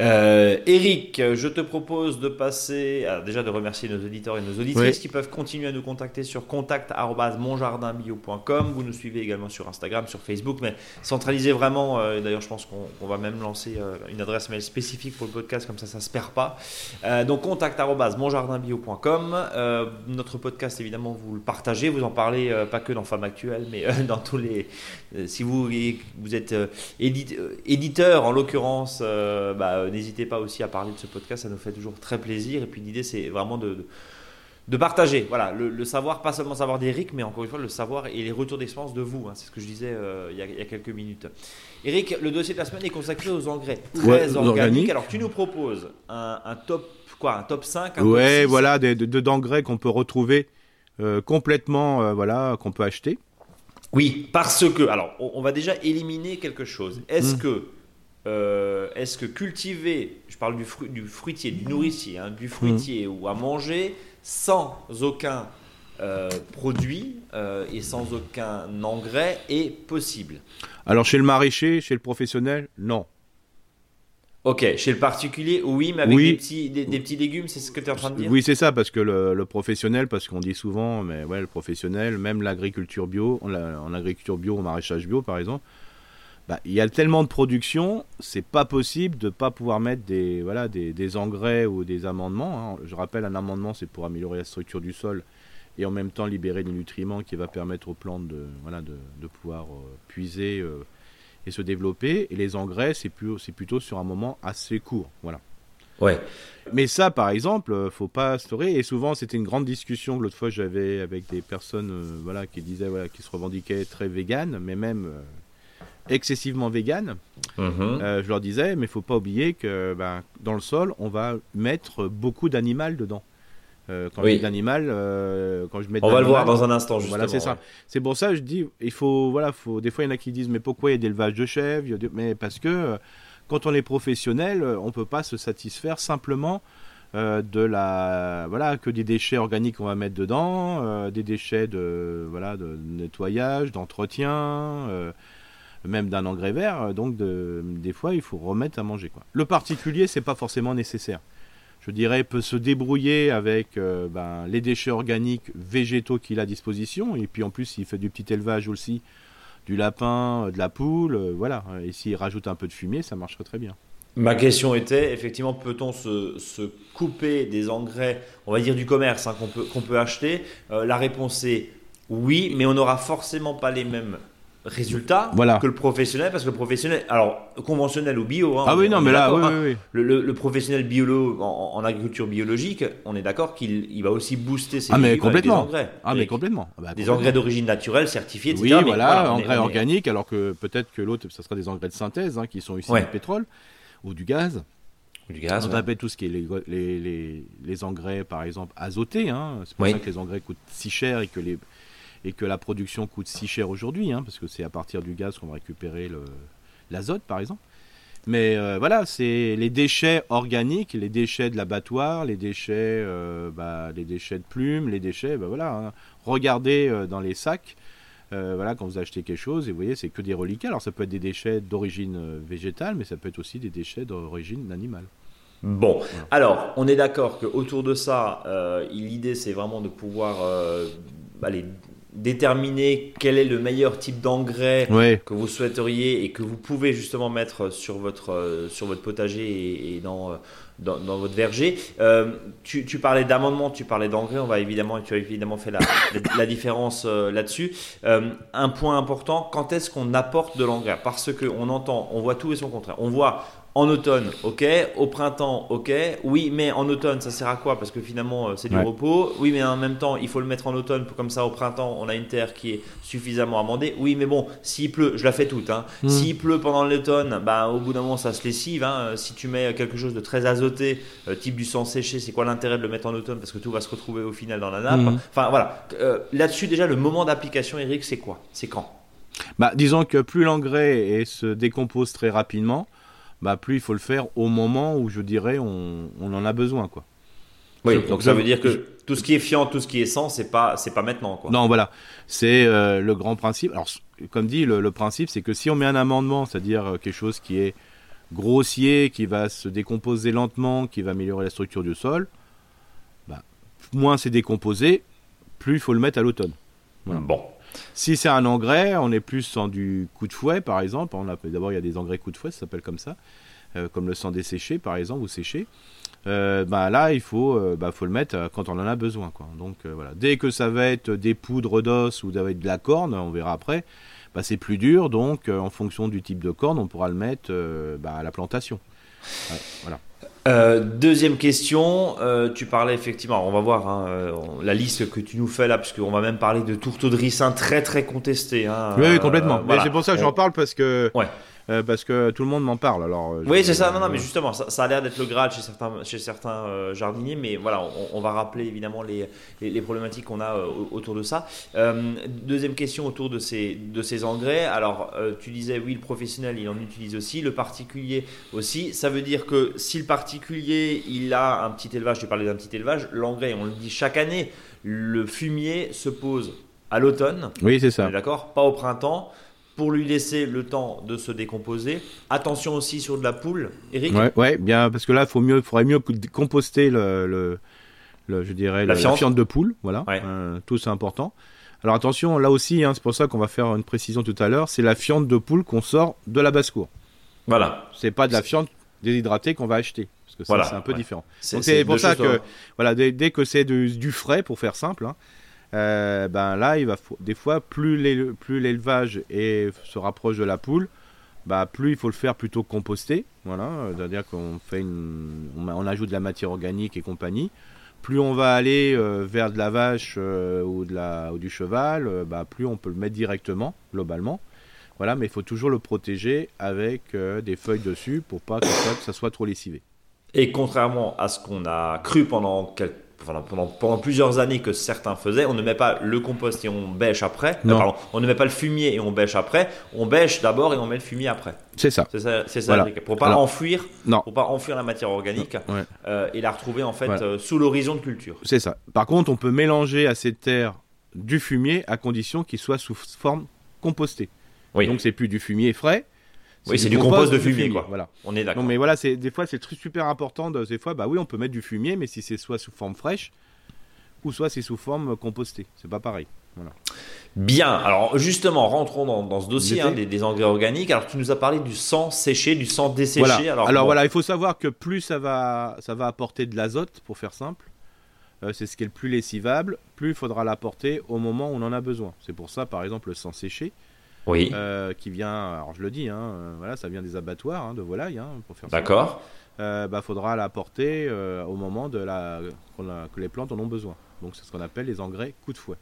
Euh, Eric, je te propose de passer, alors déjà de remercier nos auditeurs et nos auditrices Oui. qui peuvent continuer à nous contacter sur contact@monjardinbio.com. Vous nous suivez également sur Instagram, sur Facebook, mais centralisez vraiment. euh, D'ailleurs, je pense qu'on on va même lancer euh, une adresse mail spécifique pour le podcast, comme ça, ça se perd pas. Euh, donc contact@monjardinbio.com. Notre podcast, évidemment, vous le partagez, vous en parlez pas que dans Femmes Actuelles, mais dans tous les. si vous vous êtes édite- éditeur, en l'occurrence, euh, bah, euh, n'hésitez pas aussi à parler de ce podcast, ça nous fait toujours très plaisir. Et puis l'idée, c'est vraiment de, de, de partager voilà, le, le savoir, pas seulement le savoir d'Eric, mais encore une fois, le savoir et les retours d'expérience de vous. hein. c'est ce que je disais euh, il, y a, il y a quelques minutes. Eric, le dossier de la semaine est consacré aux engrais très Ouais, organiques. organiques. Alors, tu nous proposes un, un top, quoi, un top 5 un Ouais, top 6. voilà, des- de, de- d'engrais qu'on peut retrouver euh, complètement, voilà, qu'on peut acheter. Oui, parce que, alors, on, on va déjà éliminer quelque chose. Est-ce Mm. que, euh, est-ce que cultiver, je parle du, fru- du fruitier, du nourricier, hein, du fruitier Mm. ou à manger sans aucun euh, produit euh, et sans aucun engrais est possible? Alors chez le maraîcher, chez le professionnel, non. Ok, chez le particulier, oui, mais avec Oui. des, petits, des, des petits légumes, c'est ce que tu es en train de dire? Oui, c'est ça, parce que le, le professionnel, parce qu'on dit souvent, mais ouais, le professionnel, même l'agriculture bio, en agriculture bio, au maraîchage bio, par exemple, bah, il y a tellement de production, c'est pas possible de pas pouvoir mettre des, voilà, des, des engrais ou des amendements. hein. Je rappelle, un amendement, c'est pour améliorer la structure du sol et en même temps libérer des nutriments qui va permettre aux plantes de, voilà, de, de pouvoir euh, puiser euh, et se développer. Et les engrais, c'est plus- c'est plutôt sur un moment assez court. Voilà. Ouais. Mais ça, par exemple, euh, faut pas instaurer. Et souvent, c'était une grande discussion que l'autre fois j'avais avec des personnes, euh, voilà, qui disaient, voilà, qui se revendiquaient très véganes, mais même excessivement véganes. Mhm. Euh, je leur disais, mais faut pas oublier que, ben, dans le sol, on va mettre beaucoup d'animal dedans. Euh, quand Oui. je dis d'animal, euh, quand je mets On va le voir dans un instant, justement. Voilà, c'est ça. C'est pour ça que je dis, il faut, voilà, faut. Des fois, il y en a qui disent, mais pourquoi il y a d'élevage de chèvres Il Mais parce que euh, quand on est professionnel, euh, on peut pas se satisfaire simplement euh, de la, voilà, que des déchets organiques qu'on va mettre dedans, des déchets de, voilà, de nettoyage, d'entretien, même d'un engrais vert. Donc, de- des fois, il faut remettre à manger. Quoi. Le particulier, c'est pas forcément nécessaire je dirais, peut se débrouiller avec euh, ben, les déchets organiques végétaux qu'il a à disposition. Et puis en plus, il fait du petit élevage aussi, du lapin, euh, de la poule, euh, voilà. Et s'il rajoute un peu de fumier, ça marcherait très bien. Ma question était, effectivement, peut-on se, couper des engrais, on va dire du commerce, hein, qu'on peut, peut acheter? Euh, La réponse est oui, mais on n'aura forcément pas les mêmes résultats Voilà. que le professionnel, parce que le professionnel, alors conventionnel ou bio, hein, ah on- oui, non, on mais là, d'accord, oui, hein. oui, oui. Le, le- le professionnel biolo en, en agriculture biologique, on est d'accord qu'il il va aussi booster ses Ah, mais légumes avec des complètement. engrais. Ah, mais complètement. Ah bah, Des complètement. engrais d'origine naturelle, certifiés, etc. Oui, Mais voilà, engrais est- organiques, alors que peut-être que l'autre, ça sera des engrais de synthèse, hein, qui sont issus Ouais. du pétrole ou du gaz. Du gaz, On ouais. appelle tout ce qui est les, les, les, les engrais, par exemple, azotés. Hein. C'est pour ça que les engrais coûtent si cher et que, les, et que la production coûte si cher aujourd'hui, hein, parce que c'est à partir du gaz qu'on va récupérer l'azote, par exemple. Mais euh, voilà, c'est les déchets organiques, les déchets de l'abattoir, les déchets, euh, bah, les déchets de plumes, les déchets, bah, voilà. hein. Regardez euh, dans les sacs, voilà, quand vous achetez quelque chose, et vous voyez, c'est que des reliquats. Alors ça peut être des déchets d'origine végétale, mais ça peut être aussi des déchets d'origine animale. Bon, alors, on est d'accord qu'autour de ça, l'idée c'est vraiment de pouvoir aller déterminer quel est le meilleur type d'engrais Ouais. que vous souhaiteriez et que vous pouvez justement mettre sur votre, euh, sur votre potager et, et dans, euh, dans, dans votre verger. Euh, tu, tu parlais d'amendement, tu parlais d'engrais, on va évidemment, tu as évidemment fait la, la, la différence euh, là-dessus. Euh, un point important, quand est-ce qu'on apporte de l'engrais? Parce qu'on entend, on voit tout et son contraire. On voit en automne, ok. Au printemps, ok. Oui, mais en automne, ça sert à quoi? Parce que finalement, euh, c'est du Ouais. repos. Oui, mais en même temps, il faut le mettre en automne. pour- Comme ça, au printemps, on a une terre qui est suffisamment amendée. Oui, mais bon, s'il pleut, je la fais toute. Hein. Mm. S'il pleut pendant l'automne, bah, au bout d'un moment, ça se lessive. hein. Si tu mets quelque chose de très azoté, euh, type du sang séché, c'est quoi l'intérêt de le mettre en automne? Parce que tout va se retrouver au final dans la nappe. Mm. Enfin voilà. Euh, Là-dessus, déjà, le moment d'application, Eric, c'est quoi? C'est quand? Bah, disons que plus l'engrais se décompose très rapidement, bah, plus il faut le faire au moment où je dirais on, on en a besoin. Quoi. Oui, Je- donc ça veut dire je- que tout ce qui est fiant, tout ce qui est sang, c'est pas, c'est pas maintenant. Quoi. Non, voilà, c'est euh, le grand principe. Alors, comme dit, le, le principe, c'est que si on met un amendement, c'est-à-dire euh, quelque chose qui est grossier, qui va se décomposer lentement, qui va améliorer la structure du sol, bah, moins c'est décomposé, plus il faut le mettre à l'automne. Voilà. Bon. Si c'est un engrais, on est plus en du coup de fouet, par exemple. D'abord, il y a des engrais coup de fouet, ça s'appelle comme ça, euh, comme le sang desséché, par exemple, ou séché. Euh, bah, là, il faut, euh, bah, le mettre quand on en a besoin. Donc. Dès que ça va être des poudres d'os ou ça va être de la corne, on verra après, bah, c'est plus dur. Donc, en fonction du type de corne, on pourra le mettre à la plantation. Voilà. Euh, deuxième question, euh, tu parlais effectivement, on va voir hein, euh, on- la liste que tu nous fais là, puisqu'on va même parler de tourteaux de ricin très très contesté. Hein, oui, oui, complètement. Voilà. c'est pour ça que j'en parle parce que, Ouais. Euh, parce que tout le monde m'en parle. Alors, euh, Oui, c'est ça. Non, non, euh, mais justement, ça, ça a l'air d'être le Graal chez certains, chez certains euh, jardiniers, mais voilà, on, on va rappeler évidemment les, les, les problématiques qu'on a euh, au- autour de ça. Euh, deuxième question autour de ces, de ces engrais. Alors, euh, tu disais, oui, le professionnel, il en utilise aussi, le particulier aussi. Ça veut dire que si le particulier, il a un petit élevage, tu parlais d'un petit élevage, l'engrais, on le dit chaque année, le fumier se pose à l'automne. Oui, c'est ça. D'accord? Pas au printemps. Pour lui laisser le temps de se décomposer. Attention aussi sur de la poule, Eric. Ouais, ouais, bien, parce que là, faut mieux, faudrait mieux composter le, le, le- je dirais, La le- fiente. de poule, voilà. Ouais. Euh, tout c'est important. Alors attention, là aussi, hein, c'est pour ça qu'on va faire une précision tout à l'heure. C'est la fiente de poule qu'on sort de la basse-cour. Voilà. C'est pas de la fiente déshydratée qu'on va acheter, parce que ça, Voilà, c'est un peu ouais. différent. Donc c'est pour ça que, euh, voilà, dès, dès que c'est du frais, pour faire simple, hein, euh, ben là, il va des fois, plus l'é- plus l'élevage se rapproche de la poule, bah plus il faut le faire plutôt que composter. Voilà, c'est-à-dire qu'on fait on, ajoute de la matière organique et compagnie. Plus on va aller euh, vers de la vache euh, ou de la ou du cheval, bah plus on peut le mettre directement, globalement. Voilà, mais il faut toujours le protéger avec des feuilles dessus pour pas que ça, que soit trop lessivé. Et contrairement à ce qu'on a cru pendant, quel- pendant, pendant, pendant plusieurs années que certains faisaient, on ne met pas le compost et on bêche après. Euh, Non. pardon, on ne met pas le fumier et on bêche après. On bêche d'abord et on met le fumier après. C'est ça. C'est ça, c'est ça Voilà. Pour pas Alors- enfouir, Non. pour pas enfouir la matière organique Ouais. euh, et la retrouver en fait Voilà. euh, sous l'horizon de culture. C'est ça. Par contre, on peut mélanger à cette terre du fumier à condition qu'il soit sous forme compostée. Oui. Donc c'est plus du fumier frais. Oui, c'est du compost de fumier, quoi. Voilà. on est d'accord. Non mais voilà, c'est des fois c'est super important. De, des fois, bah oui, on peut mettre du fumier, mais si c'est soit sous forme fraîche ou soit c'est sous forme compostée, c'est pas pareil. Bien, alors justement, rentrons dans, dans ce dossier hein, des, des engrais organiques. Alors tu nous as parlé du sang séché, du sang desséché. Voilà. Alors, Alors, bon, voilà, il faut savoir que plus ça va, ça va apporter de l'azote, pour faire simple. euh, c'est ce qui est le plus lessivable. Plus il faudra l'apporter au moment où on en a besoin. C'est pour ça, par exemple, le sang séché. Oui, euh, qui vient, alors je le dis, hein, euh, voilà, ça vient des abattoirs hein, de volailles, hein, pour faire d'accord. Euh, bah, faudra l'apporter euh, au moment de la, a- que les plantes en ont besoin. Donc c'est ce qu'on appelle les engrais coup de fouet.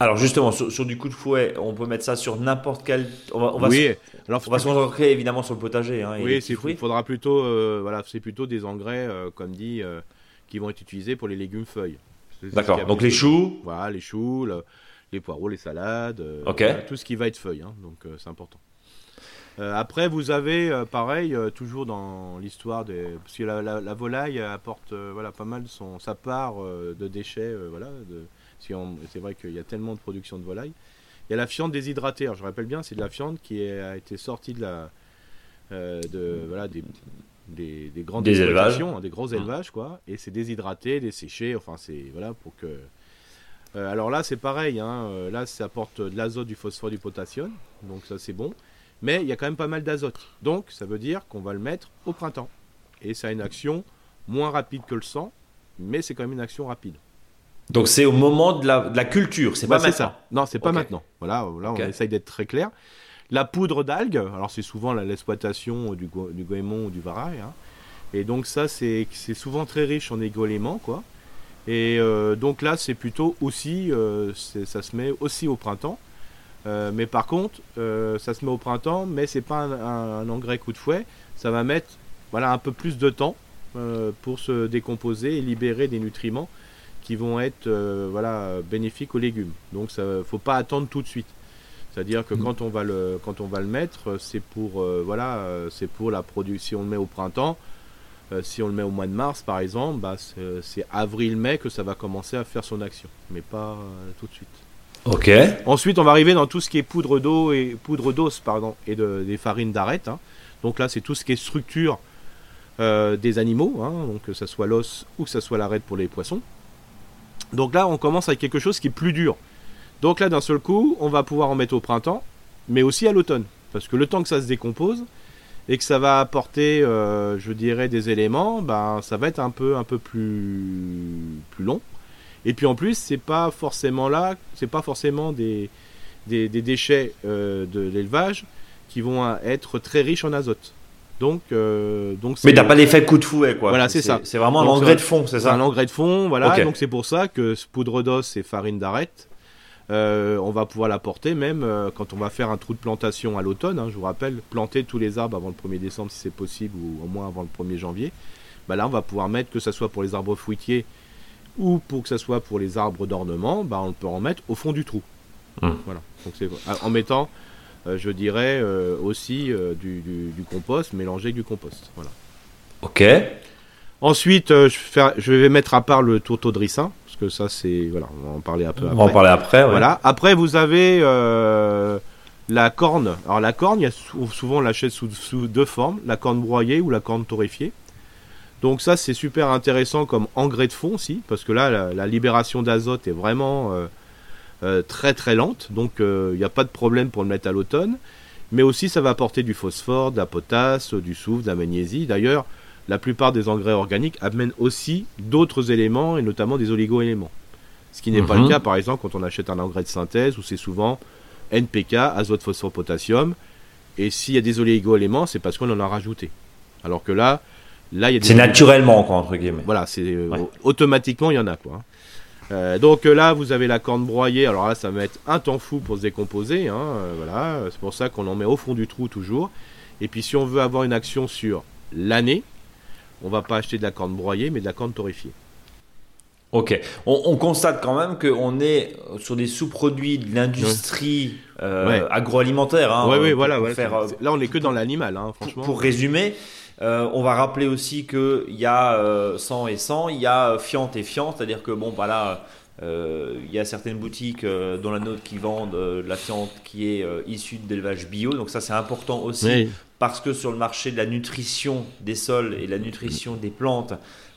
Alors justement, sur, sur du coup de fouet, on peut mettre ça sur n'importe quel. On va, on va oui, se, alors on va se concentrer évidemment sur le potager. Hein, oui, il faudra plutôt, euh, voilà, c'est plutôt des engrais, euh, comme dit, euh, qui vont être utilisés pour les légumes feuilles. D'accord. Donc les choux. Voilà, les choux, le- les poireaux, les salades, euh, voilà, tout ce qui va être feuille, hein, donc euh, c'est important. Euh, après, vous avez pareil, toujours dans l'histoire des. Parce que la, la- la volaille apporte voilà, pas mal son, sa part de déchets. voilà, de, c'est vrai qu'il y a tellement de production de volaille. Il y a la fiente déshydratée. Alors, je rappelle bien, c'est de la fiente qui est- a été sortie de la, euh, de, voilà, des, des, des grandes Des élevages. hein, des gros Mmh. élevages, quoi. Et c'est déshydraté, desséché. Enfin, c'est voilà pour que. Euh, alors là, c'est pareil. hein, euh, là, ça apporte de l'azote, du phosphore, du potassium. Donc ça, c'est bon. Mais il y a quand même pas mal d'azote. Donc ça veut dire qu'on va le mettre au printemps. Et ça a une action moins rapide que le sang, mais c'est quand même une action rapide. Donc c'est au moment de la, de la culture, c'est Bah, pas maintenant. ça. Non, c'est pas maintenant. Voilà, là on essaye d'être très clair. La poudre d'algues, alors c'est souvent l'exploitation du, go- du goémon ou du varail. hein. Et donc ça, c'est c'est souvent très riche en égoléments, quoi. Et euh, donc là, c'est plutôt aussi, euh, ça se met aussi au printemps. Euh, mais par contre, ça se met au printemps, mais c'est pas un, un- un engrais coup de fouet. Ça va mettre, voilà, un peu plus de temps pour se décomposer et libérer des nutriments qui vont être, euh, voilà, bénéfiques aux légumes. Donc, ça, faut pas attendre tout de suite. C'est-à-dire que Mm. quand on va le, quand on va le mettre, c'est pour, euh, voilà, c'est pour la production. Si on le met au printemps, euh, si on le met au mois de mars, par exemple, bah, c'est avril-mai que ça va commencer à faire son action, mais pas euh, tout de suite. Ok. Ensuite, on va arriver dans tout ce qui est poudre d'eau et poudre d'os, pardon, et de- des farines d'arête. hein. Donc là, c'est tout ce qui est structure euh, des animaux, hein, donc que ça soit l'os ou que ça soit l'arête pour les poissons. Donc là, on commence avec quelque chose qui est plus dur. Donc là, d'un seul coup, on va pouvoir en mettre au printemps, mais aussi à l'automne, parce que le temps que ça se décompose et que ça va apporter, euh, je dirais, des éléments, ben ça va être un peu, un peu plus, plus long. Et puis en plus, c'est pas forcément là, c'est pas forcément des, des, des déchets euh, de l'élevage qui vont être très riches en azote. Donc, euh, donc Mais t'as pas l'effet coup de fouet, quoi. Voilà, c'est ça. C'est vraiment un engrais ça- de fond, c'est c'est un ça engrais de fond, voilà. Donc c'est pour ça que ce poudre d'os et farine d'arête, euh, on va pouvoir l'apporter même euh, quand on va faire un trou de plantation à l'automne. hein, je vous rappelle, planter tous les arbres avant le 1er décembre si c'est possible ou au moins avant le 1er janvier. Bah là, on va pouvoir mettre que ce soit pour les arbres fruitiers ou pour que ce soit pour les arbres d'ornement, bah on peut en mettre au fond du trou. Hum. Voilà. Donc c'est en mettant, euh, je dirais euh, aussi euh, du, du- du compost mélangé avec du compost. Voilà. Ok. Ensuite, euh, je, vais faire- je vais mettre à part le tourteau de ricin, parce que ça, c'est. Voilà, on va en parler un peu On après. va en parler après. ouais. Voilà. Après, vous avez euh, la corne. Alors, la corne, il y a sou- souvent on l'achète sous, sous deux formes la corne broyée ou la corne torréfiée. Donc, ça, c'est super intéressant comme engrais de fond aussi, parce que là, la, la libération d'azote est vraiment euh, euh, très très lente. Donc, il n'y a pas de problème pour le mettre à l'automne. Mais aussi, ça va apporter du phosphore, de la potasse, du soufre, de la magnésie. D'ailleurs, la plupart des engrais organiques amènent aussi d'autres éléments, et notamment des oligo-éléments. Ce qui n'est pas Mhm. le cas, par exemple, quand on achète un engrais de synthèse, où c'est souvent NPK, azote, phosphore, potassium. Et s'il y a des oligo-éléments, c'est parce qu'on en a rajouté. Alors que là, là, il y a des C'est naturellement, quoi, entre guillemets. voilà, c'est euh, Ouais. automatiquement il y en a quoi. Euh, donc euh, là, vous avez la corne broyée. Alors là, ça va mettre un temps fou pour se décomposer. hein, euh, voilà, c'est pour ça qu'on en met au fond du trou toujours. Et puis si on veut avoir une action sur l'année, on va pas acheter de la corne broyée, mais de la corne torréfiée. Ok. On, on constate quand même qu'on est sur des sous-produits de l'industrie euh, Ouais. agroalimentaire. Hein, euh, ouais, pour- voilà. faire, là, on est que dans l'animal, hein, pour, franchement. pour résumer, euh, on va rappeler aussi qu'il y a euh, 100 et 100, il y a fiente et fiente, c'est-à-dire que bon, bah là, euh, il y a certaines boutiques, dont la nôtre, qui vendent de la fiente qui est issue d'élevage bio. Donc ça, c'est important aussi Oui. Parce que sur le marché de la nutrition des sols et de la nutrition des plantes,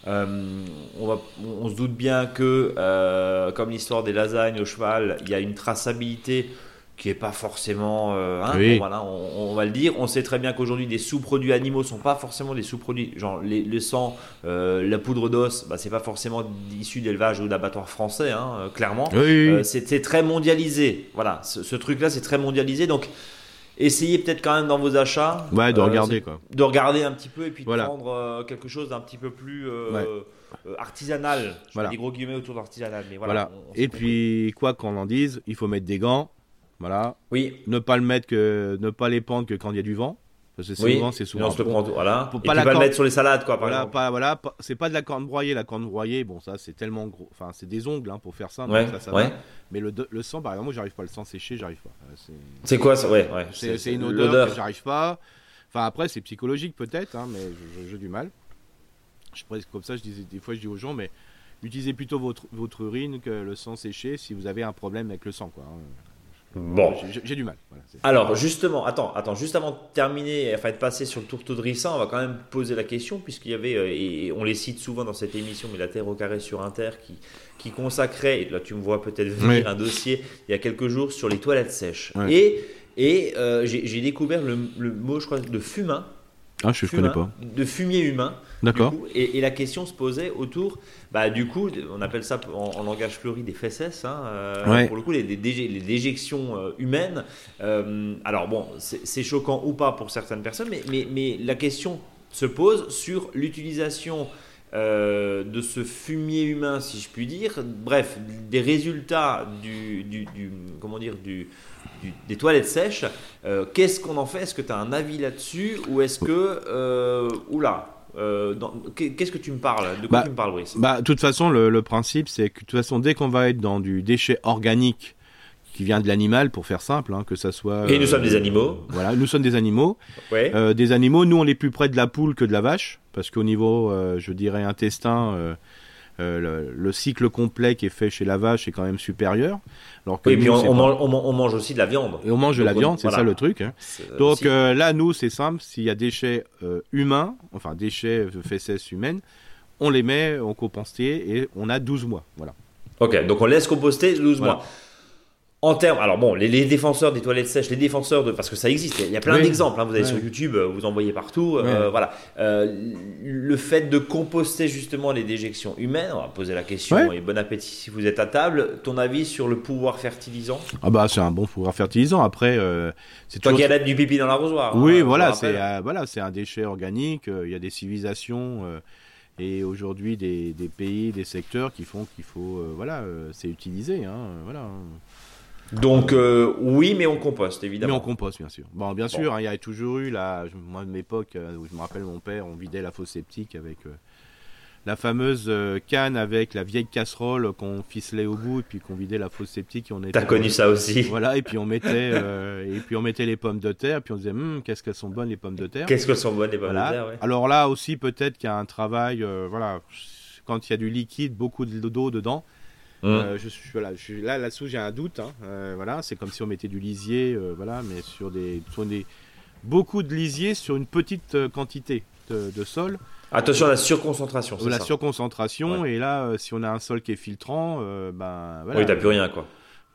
euh, on, va, on se doute bien que, euh, comme l'histoire des lasagnes au cheval, il y a une traçabilité qui est pas forcément, euh, hein, Oui. bon, voilà, on, on va le dire. On sait très bien qu'aujourd'hui, des sous-produits animaux sont pas forcément des sous-produits, genre les, le sang, la poudre d'os, bah, c'est pas forcément issu d'élevage ou d'abattoir français, hein, clairement. Oui, c'est très mondialisé. Voilà, ce, ce truc-là, c'est très mondialisé. Donc, essayez peut-être quand même dans vos achats. Ouais, de euh, regarder c'est- quoi. De regarder un petit peu et puis Voilà. de prendre euh, quelque chose d'un petit peu plus euh, Ouais. euh, artisanal. Je Voilà. mets des gros guillemets autour d'artisanal. Mais voilà. Voilà. on- on s'est Et puis, quoi qu'on en dise, il faut mettre des gants. Voilà. Oui, Ne pas le mettre que, ne pas les pendre que quand il y a du vent. Parce que oui. souvent, c'est souvent. Et on se le prend. Voilà. Faut et pas la pas le mettre sur les salades, quoi, par Voilà, exemple. pas, voilà, pas- c'est pas de la corne broyée. La corne broyée, bon, ça, c'est tellement gros. Enfin, c'est des ongles hein, pour faire ça. donc Ouais, ça, ça ouais. va. Mais le, le sang, par exemple, moi, j'arrive pas le sang séché, j'arrive pas. Euh, c'est- C'est quoi ça? Ouais, ouais. C'est c'est une odeur que j'arrive pas. Enfin, après, c'est psychologique peut-être, hein, mais j'ai du mal. Je presque comme ça, je disais, des fois, je dis aux gens, mais utilisez plutôt votre, votre urine que le sang séché si vous avez un problème avec le sang, quoi. hein. Bon. J'ai- du mal. Voilà, Alors justement, attends, attends, juste avant de terminer, enfin de passer sur le tourteau de ricin, on va quand même poser la question puisqu'il y avait euh, et on les cite souvent dans cette émission, mais la Terre au carré sur Inter qui qui consacrait, et là tu me vois peut-être venir Oui. un dossier il y a quelques jours sur les toilettes sèches et et euh, j'ai découvert le, le mot, je crois, de fumin, Ah, je, fumin, connais pas. de fumier humain. D'accord. Et, et la question se posait autour, bah, du coup, on appelle ça en, en langage fleuri des fesses, hein, euh, Ouais. pour le coup, les, les, déjections euh, humaines. Euh, alors bon, c'est c'est choquant ou pas pour certaines personnes, mais, mais, mais la question se pose sur l'utilisation euh, de ce fumier humain, si je puis dire. Bref, des résultats du, du, du- comment dire, du, du- des toilettes sèches. Euh, Qu'est-ce qu'on en fait? Est-ce que tu as un avis là-dessus? Ou est-ce que, euh, oula, euh, qu'est-ce que tu me parles? De quoi Bah, tu me parles, Brice? Bah, de toute façon, le, le principe, c'est que de toute façon, dès qu'on va être dans du déchet organique qui vient de l'animal, pour faire simple, hein, que ça soit. Et nous sommes des animaux. Voilà, nous sommes des animaux. Ouais. Euh, des animaux, nous, on est plus près de la poule que de la vache, parce qu'au niveau, euh, je dirais, intestin, euh, euh, le, le cycle complet qui est fait chez la vache est quand même supérieur. Alors que Oui, et puis nous, on, mange, on man- on mange aussi de la viande. Et on mange de la viande, c'est voilà. ça le truc. hein. C'est Donc euh, là, nous, c'est simple. S'il y a déchets euh, humains, enfin déchets de fesses humaines, on les met en compostier et on a 12 mois. Voilà. Ok, donc on laisse composter 12 Voilà. mois. En termes, alors bon, les, les défenseurs des toilettes sèches, les défenseurs de, parce que ça existe, il y a plein Oui. d'exemples. hein, vous allez sur YouTube, euh, vous en voyez partout. euh, voilà, Euh, le fait de composter justement les déjections humaines, on va poser la question. Et bon appétit si vous êtes à table. Ton avis sur le pouvoir fertilisant? Ah bah c'est un bon pouvoir fertilisant. Après, euh, c'est Toi toujours. qui adaptes du pipi dans l'arrosoir. hein, Oui, voilà, c'est voilà, c'est un déchet organique. Il y a des civilisations et aujourd'hui des, des pays, des secteurs qui font qu'il faut, voilà, c'est utilisé, hein, voilà. Donc euh, oui, mais on composte Mais évidemment. on composte, bien sûr. Bon, bien sûr, hein, il y a toujours eu, là, je- moi de l'époque, euh, où je me rappelle mon père, on vidait la fosse septique avec euh, la fameuse euh, canne avec la vieille casserole qu'on ficelait au bout et puis qu'on vidait la fosse septique et on. T'as connu ça aussi. Voilà, et puis on mettait, et puis on mettait les pommes de terre, puis on disait, Hum, qu'est-ce qu'elles sont bonnes les pommes de terre? Qu'est-ce que sont bonnes les pommes Voilà. de terre ouais. Alors là aussi, peut-être qu'il y a un travail, voilà, quand il y a du liquide, beaucoup d'eau dedans. Hum. Euh, je suis voilà, je suis là là-dessous, j'ai un doute. hein. Euh, voilà, c'est comme si on mettait du lisier, euh, voilà, mais sur des, sur des beaucoup de lisier sur une petite quantité de, de sol. Attention à la surconcentration. La ça. surconcentration et là, si on a un sol qui est filtrant, ben voilà, Oui, t'as plus rien quoi.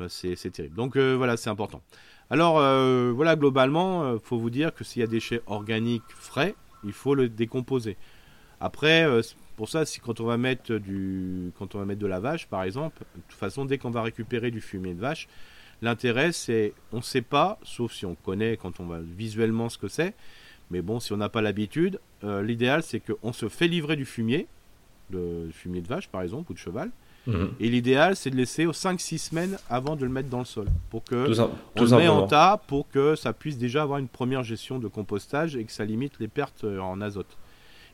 c'est c'est terrible. Donc voilà, c'est important. Alors voilà, globalement, il faut vous dire que s'il y a des déchets organiques frais, il faut le décomposer. Après, pour ça, si quand on va mettre du, quand on va mettre de la vache, par exemple, de toute façon, dès qu'on va récupérer du fumier de vache, l'intérêt c'est, on ne sait pas, sauf si on connaît quand on va visuellement ce que c'est, mais bon, si on n'a pas l'habitude, euh, l'idéal c'est qu'on se fait livrer du fumier, de fumier de vache par exemple ou de cheval, Mhm. et l'idéal c'est de laisser aux 5-6 semaines avant de le mettre dans le sol, pour que Tout, sim- on tout le met en tas pour que ça puisse déjà avoir une première gestion de compostage et que ça limite les pertes euh, en azote.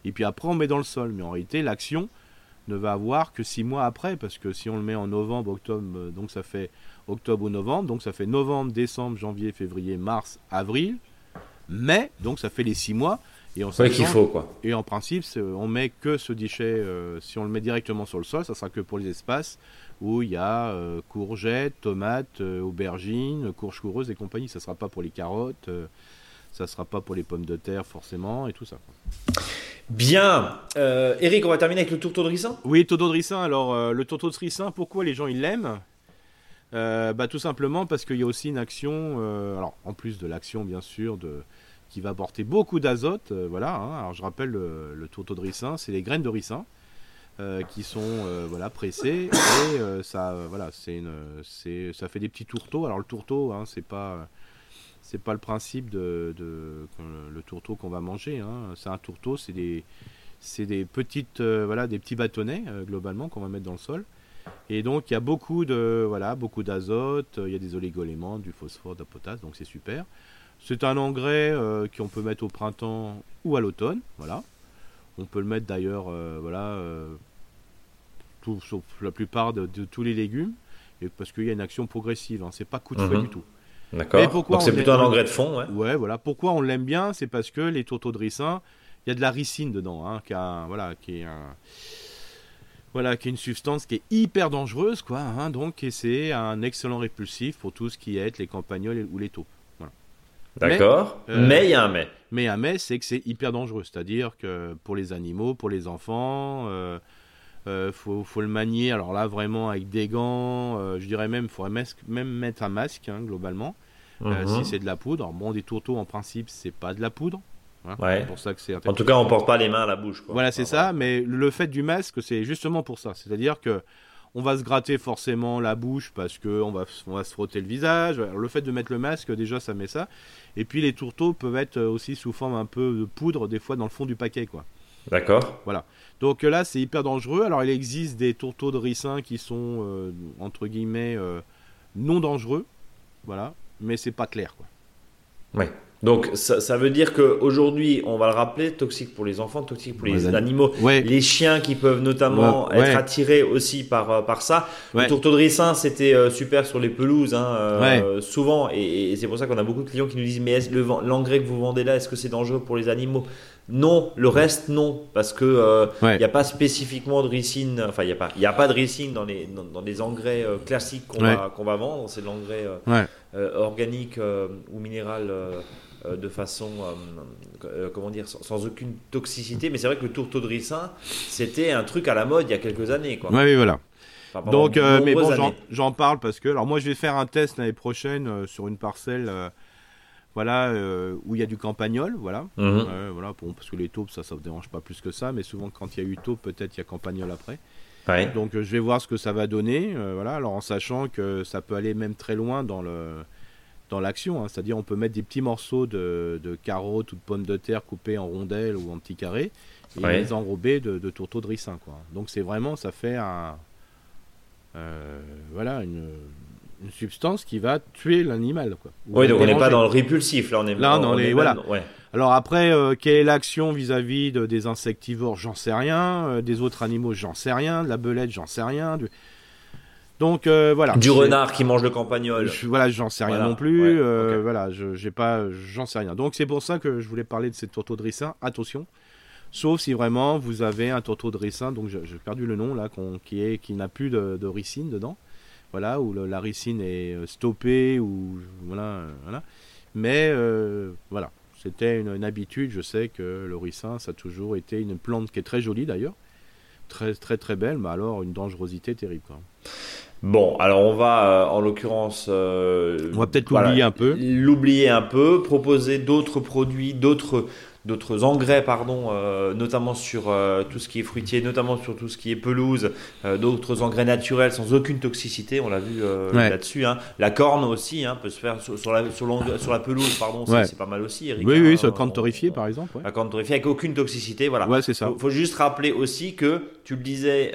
Et puis après, on met dans le sol. Mais en réalité, l'action ne va avoir que six mois après, parce que si on le met en novembre, octobre, euh, donc ça fait octobre ou novembre, donc ça fait novembre, décembre, janvier, février, mars, avril, mai, donc ça fait les six mois. Et Ouais, sachant- qu'il faut quoi. et en principe, c'est- on met que ce déchet, euh, si on le met directement sur le sol, ça sera que pour les espaces où il y a euh, courgettes, tomates, euh, aubergines, courges coureuses et compagnie. Ça sera pas pour les carottes, euh, ça sera pas pour les pommes de terre forcément et tout ça. Bien. Euh, Eric, on va terminer avec le tourteau de ricin? Oui, tourteau de ricin. Alors, euh, le tourteau de ricin, pourquoi les gens ils l'aiment? Euh, bah, Tout simplement parce qu'il y a aussi une action, euh, alors en plus de l'action bien sûr, de, qui va apporter beaucoup d'azote. euh, voilà, hein. alors je rappelle le, le tourteau de ricin, c'est les graines de ricin. euh, qui sont euh, voilà pressées et euh, ça euh, voilà c'est une c'est ça fait des petits tourteaux alors le tourteau hein, c'est pas c'est pas le principe de, le tourteau qu'on va manger hein. c'est un tourteau c'est des c'est des petites euh, voilà des petits bâtonnets euh, globalement qu'on va mettre dans le sol. Et donc il y a beaucoup de voilà beaucoup d'azote il y a des oligoéléments du phosphore de la potasse donc c'est super. C'est un engrais euh, qu'on peut mettre au printemps ou à l'automne voilà. On peut le mettre d'ailleurs euh, voilà tout, sauf la plupart de, de tous les légumes et parce qu'il y a une action progressive hein, c'est pas coup de fouet Mhm. du tout D'accord. Donc c'est plutôt un engrais de fond. Ouais. Ouais, voilà. Pourquoi on l'aime bien C'est parce que les tourteaux de ricin, il y a de la ricine dedans, hein, qui, a voilà, qui est un- voilà, qui est une substance qui est hyper dangereuse, quoi. hein, donc, et c'est un excellent répulsif pour tout ce qui est les campagnols ou les taupes. D'accord. Mais, euh, Mais il y a un mais. Mais un mais, c'est que c'est hyper dangereux. C'est-à-dire que pour les animaux, pour les enfants, euh, euh, faut, faut le manier. Alors là, vraiment avec des gants. euh, je dirais même, faudrait même mettre un masque, hein, globalement. Euh, Mhm. si c'est de la poudre. Alors, bon, des tourteaux en principe, c'est pas de la poudre. hein. Ouais. Pour ça que c'est En tout cas, on porte pas les mains à la bouche. Quoi. Voilà, c'est Enfin, ça. Mais le fait du masque, c'est justement pour ça. C'est-à-dire que on va se gratter forcément la bouche parce que on va, on va se frotter le visage. Alors, le fait de mettre le masque, déjà, ça met ça. Et puis les tourteaux peuvent être aussi sous forme un peu de poudre, des fois dans le fond du paquet, quoi. D'accord. Voilà. Donc là, c'est hyper dangereux. Alors, il existe des tourteaux de ricin qui sont, euh, entre guillemets, euh, non dangereux. Voilà. Mais c'est pas clair, quoi. Ouais. Donc ça, ça veut dire qu'aujourd'hui, on va le rappeler, toxique pour les enfants, toxique pour les, Les animaux, Ouais. les chiens qui peuvent notamment Ouais, être attirés aussi par, euh, par ça. Ouais. Le tourteau de ricin, c'était euh, super sur les pelouses, hein, euh, souvent, et, et c'est pour ça qu'on a beaucoup de clients qui nous disent mais l'engrais que vous vendez là, est-ce que c'est dangereux pour les animaux? Non, le reste non, parce que euh, il Ouais. n'y a pas spécifiquement de ricine, enfin il n'y a pas, il a pas de ricine dans les dans, dans les engrais euh, classiques qu'on Ouais. va qu'on va vendre, c'est de l'engrais euh, Ouais. organique ou minéral de façon, comment dire, sans, sans aucune toxicité. Mais c'est vrai que le tourteau de ricin, c'était un truc à la mode il y a quelques années. Quoi. Oui, voilà. Enfin, Donc, mais bon, j'en- parle parce que, alors moi, je vais faire un test l'année prochaine sur une parcelle, voilà, euh, où il y a du campagnol, voilà. Mhm. Voilà, bon, parce que les taupes, ça, ça ne dérange pas plus que ça, mais souvent, quand il y a eu taupe, peut-être il y a campagnol après. Ouais. Donc, euh, je vais voir ce que ça va donner, euh, voilà, alors en sachant que ça peut aller même très loin dans le dans l'action, hein. c'est-à-dire on peut mettre des petits morceaux de, de carottes ou de pommes de terre coupées en rondelles ou en petits carrés et Ouais. les enrober de, de tourteaux de ricin, quoi. Donc c'est vraiment, ça fait un, voilà, une, une substance qui va tuer l'animal, Oui, donc on n'est pas dans le répulsif, là on est Là, on dans est même- voilà. ouais. Alors après, euh, quelle est l'action vis-à-vis de- des insectivores? J'en sais rien. Euh, des autres animaux, j'en sais rien. De la belette, j'en sais rien. Du- Donc euh, voilà. Du renard qui mange le campagnol. je- voilà, j'en sais rien Voilà, non plus. ouais. Voilà, j'ai pas, j'en sais rien. Donc c'est pour ça que je voulais parler de ces tourteaux de ricin. Attention, sauf si vraiment vous avez un tourteau de ricin, donc j'ai perdu le nom là, qui est, qui n'a plus de, de ricine dedans. Voilà, où le- la ricine est euh, stoppée ou voilà, euh, voilà. Mais euh, voilà, c'était une, une habitude. Je sais que le ricin, ça a toujours été une plante qui est très jolie d'ailleurs, très très très belle, mais alors une dangerosité terrible. quoi. Bon, alors on va, euh, en l'occurrence, euh, On va peut-être voilà, l'oublier un peu. L'oublier un peu, proposer d'autres produits, d'autres d'autres engrais, pardon, euh, notamment sur euh, tout ce qui est fruitier, notamment sur tout ce qui est pelouse, euh, d'autres engrais naturels sans aucune toxicité, on l'a vu Ouais. là-dessus. hein. La corne aussi hein, peut se faire sur, sur la, sur, l'engrais- sur la pelouse, pardon, Ouais. c'est pas mal aussi. Eric, Oui, hein, oui, sur le on- camp torréfié on- par exemple. ouais. La corne torréfiée avec aucune toxicité, voilà. Ouais, c'est ça. Faut, faut juste rappeler aussi que tu le disais,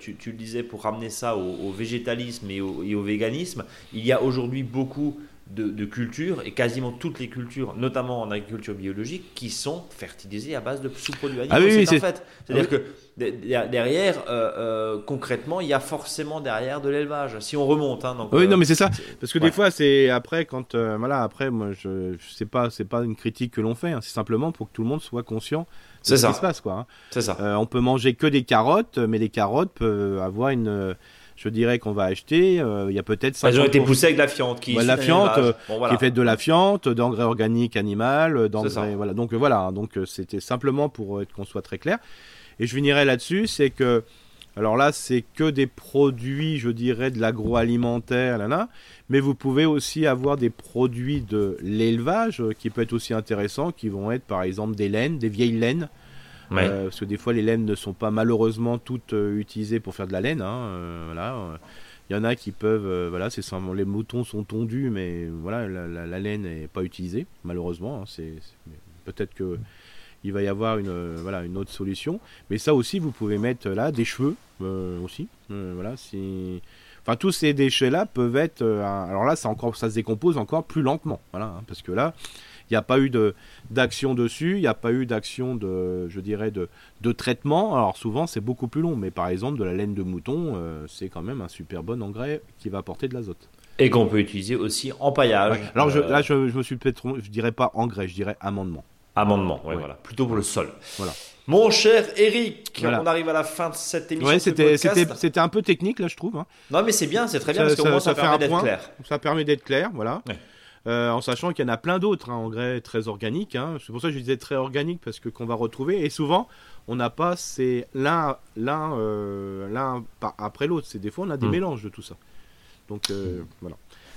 tu, tu le disais pour ramener ça au, au végétalisme et au, et au véganisme, il y a aujourd'hui beaucoup de, de cultures et quasiment toutes les cultures, notamment en agriculture biologique, qui sont fertilisées à base de sous-produits animaux. Ah oui, oui, c'est un fait. C'est-à-dire Ah que de- de- derrière, euh, euh, concrètement, il y a forcément derrière de l'élevage. Si on remonte, hein, donc, Oui, euh, non, mais c'est ça. Parce que ouais. des fois, c'est après quand voilà, après moi je, je sais pas, c'est pas une critique que l'on fait, hein, c'est simplement pour que tout le monde soit conscient de C'est ce ça. qui se passe quoi. hein. c'est ça. On peut manger que des carottes, mais les carottes peuvent avoir une je dirais qu'on va acheter, euh, il y a peut-être Elles ont 50 été poussées avec de la fiente, qui, Ouais, la fiente, euh, Bon, voilà. qui est faite de la fiente, d'engrais organiques animal, euh, ça. d'engrais voilà. Donc euh, voilà, donc c'était simplement pour qu'on soit très clair. Et je finirai là-dessus, c'est que alors là, c'est que des produits, je dirais, de l'agroalimentaire, là, là, mais vous pouvez aussi avoir des produits de l'élevage qui peut être aussi intéressant, qui vont être par exemple des laines, des vieilles laines, Euh, parce que des fois les laines ne sont pas malheureusement toutes euh, utilisées pour faire de la laine. hein, euh, voilà, il y en a qui peuvent, voilà, c'est les moutons sont tondus, mais voilà, la, la- la laine n'est pas utilisée malheureusement. hein, c'est peut-être que il va y avoir une, voilà, une autre solution. Mais ça aussi, vous pouvez mettre là des cheveux aussi. Voilà, si... Enfin, tous ces déchets-là peuvent être. alors là, ça, encore, ça se décompose encore plus lentement. Voilà, hein, parce que là, il n'y a pas eu de, d'action dessus, il n'y a pas eu d'action de, je dirais, de, de traitement. Alors souvent, c'est beaucoup plus long. Mais par exemple, de la laine de mouton, euh, c'est quand même un super bon engrais qui va apporter de l'azote. Et qu'on peut utiliser aussi en paillage. Ouais. Alors je, Euh, là, je, je me suis peut-être je dirais pas engrais, je dirais amendement. Amendement, Ouais. voilà. Plutôt pour le sol. Voilà. Mon cher Eric, Voilà. on arrive à la fin de cette émission. Ouais, c'était, c'était, un peu technique là, je trouve. hein. Non, mais c'est bien, c'est très bien Ça- parce qu'au ça- moins ça ça, permet un d'être point. clair. Ça permet d'être clair, voilà. Ouais. Euh, en sachant qu'il y en a plein d'autres hein, engrais très organiques. hein. C'est pour ça que je disais très organique parce que qu'on va retrouver. Et souvent, on n'a pas c'est l'un l'un euh, l'un après l'autre. C'est des fois on a des Mm. mélanges de tout ça. Donc euh, voilà.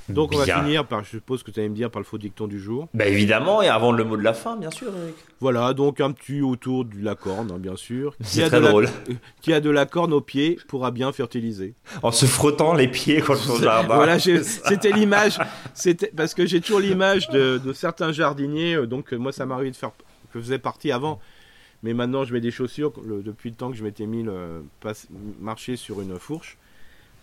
Donc on Bien. va finir par, je suppose que tu allais me dire par le faux dicton du jour. Bah évidemment, et avant le mot de la fin, bien sûr, Eric. Voilà, donc un petit autour de la corne, hein, bien sûr. Qui C'est a très de la- drôle. qui a de la corne au pied pourra bien fertiliser. En se frottant les pieds contre son jardin. Voilà, c'était l'image. C'était parce que j'ai toujours l'image de, de certains jardiniers. euh, Donc euh, moi, ça m'arrivait de faire, que je faisais partie avant Mais maintenant, je mets des chaussures le- depuis le temps que je m'étais mis le, pas- marcher sur une fourche.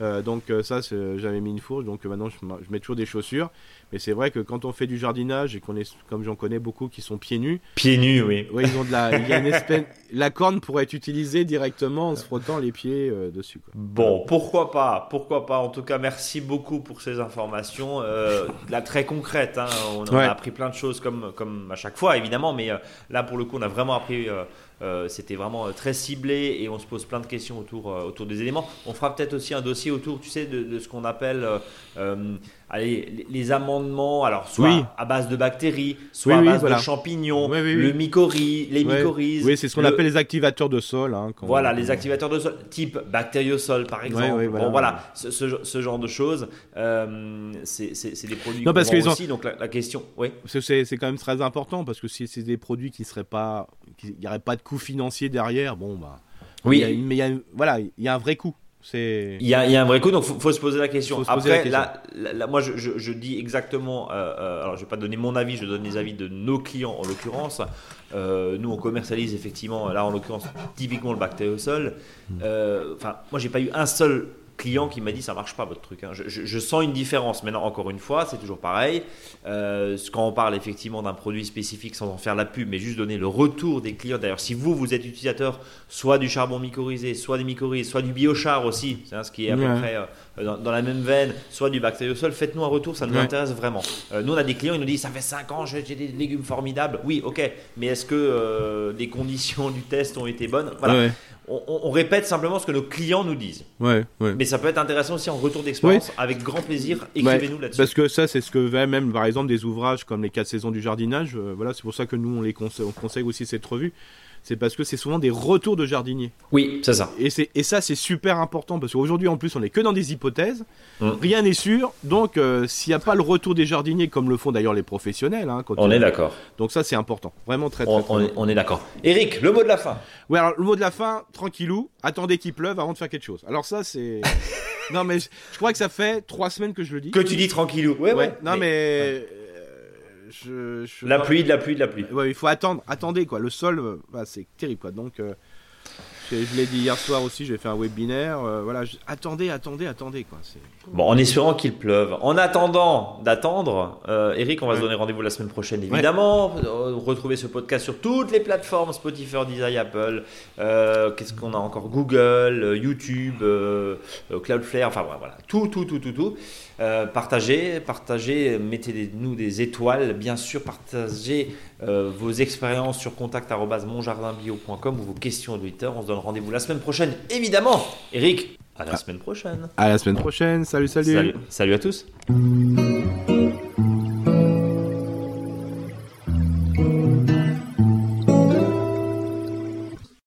Euh, donc euh, ça, c'est- j'avais mis une fourche, donc euh, maintenant je, je mets toujours des chaussures. Mais c'est vrai que quand on fait du jardinage et qu'on est, comme j'en connais beaucoup qui sont pieds nus, Pieds nus, oui. ouais, ils ont de la, il y a une espèce, la corne pourrait être utilisée directement en se frottant les pieds euh, dessus. Quoi. Bon, pourquoi pas, pourquoi pas. En tout cas, merci beaucoup pour ces informations, euh, là très concrètes. hein. On, on a appris plein de choses comme comme à chaque fois, évidemment, mais euh, là pour le coup, on a vraiment appris. Euh, C'était vraiment euh, très ciblé et on se pose plein de questions autour euh, autour des éléments. On fera peut-être aussi un dossier autour, tu sais, de, ce qu'on appelle allez, les- amendements. Alors soit Oui. à base de bactéries, soit Oui, à base voilà. de champignons, le mycorhize, les mycorhizes. Oui, c'est ce qu'on le- appelle les activateurs de sol. hein, quand- voilà, les activateurs de sol, type bactériosol par exemple. voilà. Bon, voilà, ce, ce- ce genre de choses, euh, c'est des produits Non, parce ont- aussi. Donc la, la question, oui. Que c'est quand même très important parce que si c'est des produits qui seraient pas, n'y aurait pas de coût financier derrière, bon bah. Oui. il y a- mais il y a, voilà, il y a un vrai coût. Il y, a, il y a un vrai coup, donc faut, faut se poser la question. Poser Après, la là, là, là, moi, je, je- je dis exactement. euh, euh, alors, je vais pas donner mon avis, je donne les avis de nos clients en l'occurrence. Euh, nous, on commercialise effectivement, là, en l'occurrence, typiquement le bactériosol. Hmm. Euh, Enfin, moi, j'ai pas eu un seul client qui m'a dit ça marche pas votre truc. hein. Je, je- je sens une différence. Maintenant, encore une fois, c'est toujours pareil. Euh, quand on parle effectivement d'un produit spécifique sans en faire la pub, mais juste donner le retour des clients. D'ailleurs, si vous, vous êtes utilisateur soit du charbon mycorhizé, soit des mycorhizes, soit du biochar aussi, c'est hein, ce qui est à peu près euh, dans, dans la même veine, soit du bactériosol, faites-nous un retour, ça nous Ouais. intéresse vraiment. Euh, nous, on a des clients, ils nous disent ça fait 5 ans, j'ai des légumes formidables. Oui, ok, mais est-ce que les conditions du test ont été bonnes? Voilà. Ouais, On, répète simplement ce que nos clients nous disent. ouais, ouais. Mais ça peut être intéressant aussi en retour d'expérience. Avec grand plaisir, écrivez-nous là-dessus. Parce que ça, c'est ce que va même, par exemple, des ouvrages comme les 4 saisons du jardinage. euh, voilà, c'est pour ça que nous, on les conseille, on conseille aussi cette revue. C'est parce que c'est souvent des retours de jardiniers. Oui, c'est ça. Et, ça, c'est super important parce qu'aujourd'hui, en plus, on est que dans des hypothèses. Mm. Rien n'est sûr. Donc, euh, s'il n'y a pas le retour des jardiniers, comme le font d'ailleurs les professionnels, hein, quand On est d'accord. donc ça, c'est important. Vraiment très, très, On, très on est, important. on est d'accord. Eric, le mot de la fin. Ouais, alors le mot de la fin, tranquillou, attendez qu'il pleuve avant de faire quelque chose. Alors ça, c'est... non, mais je, je crois que ça fait trois semaines que je le dis. Que tu dis tranquillou. Ouais, ouais. Ouais, non, mais... je, je- La pluie, de la pluie, de la pluie. Ouais, il faut attendre, attendez quoi. Le sol, euh, bah, c'est terrible quoi. Donc, euh, je, je l'ai dit hier soir aussi, j'ai fait un webinaire. euh, voilà, je- attendez, attendez, attendez quoi. Bon, en espérant qu'il pleuve. En attendant d'attendre, euh, Eric, on va se Ouais. donner rendez-vous la semaine prochaine, évidemment. Euh, Retrouvez ce podcast sur toutes les plateformes Spotify, Deezer, Apple. Qu'est-ce qu'on a encore? Google, YouTube, Cloudflare. Enfin voilà, voilà. tout, tout, tout, tout, tout. Euh, partagez, partagez, mettez-nous des étoiles, bien sûr. Partagez euh, vos expériences sur contact@monjardinbio.com ou vos questions Twitter. On se donne rendez-vous la semaine prochaine, évidemment. Eric, à la Ah. semaine prochaine. À la semaine prochaine. Salut, salut. Salut, salut à tous.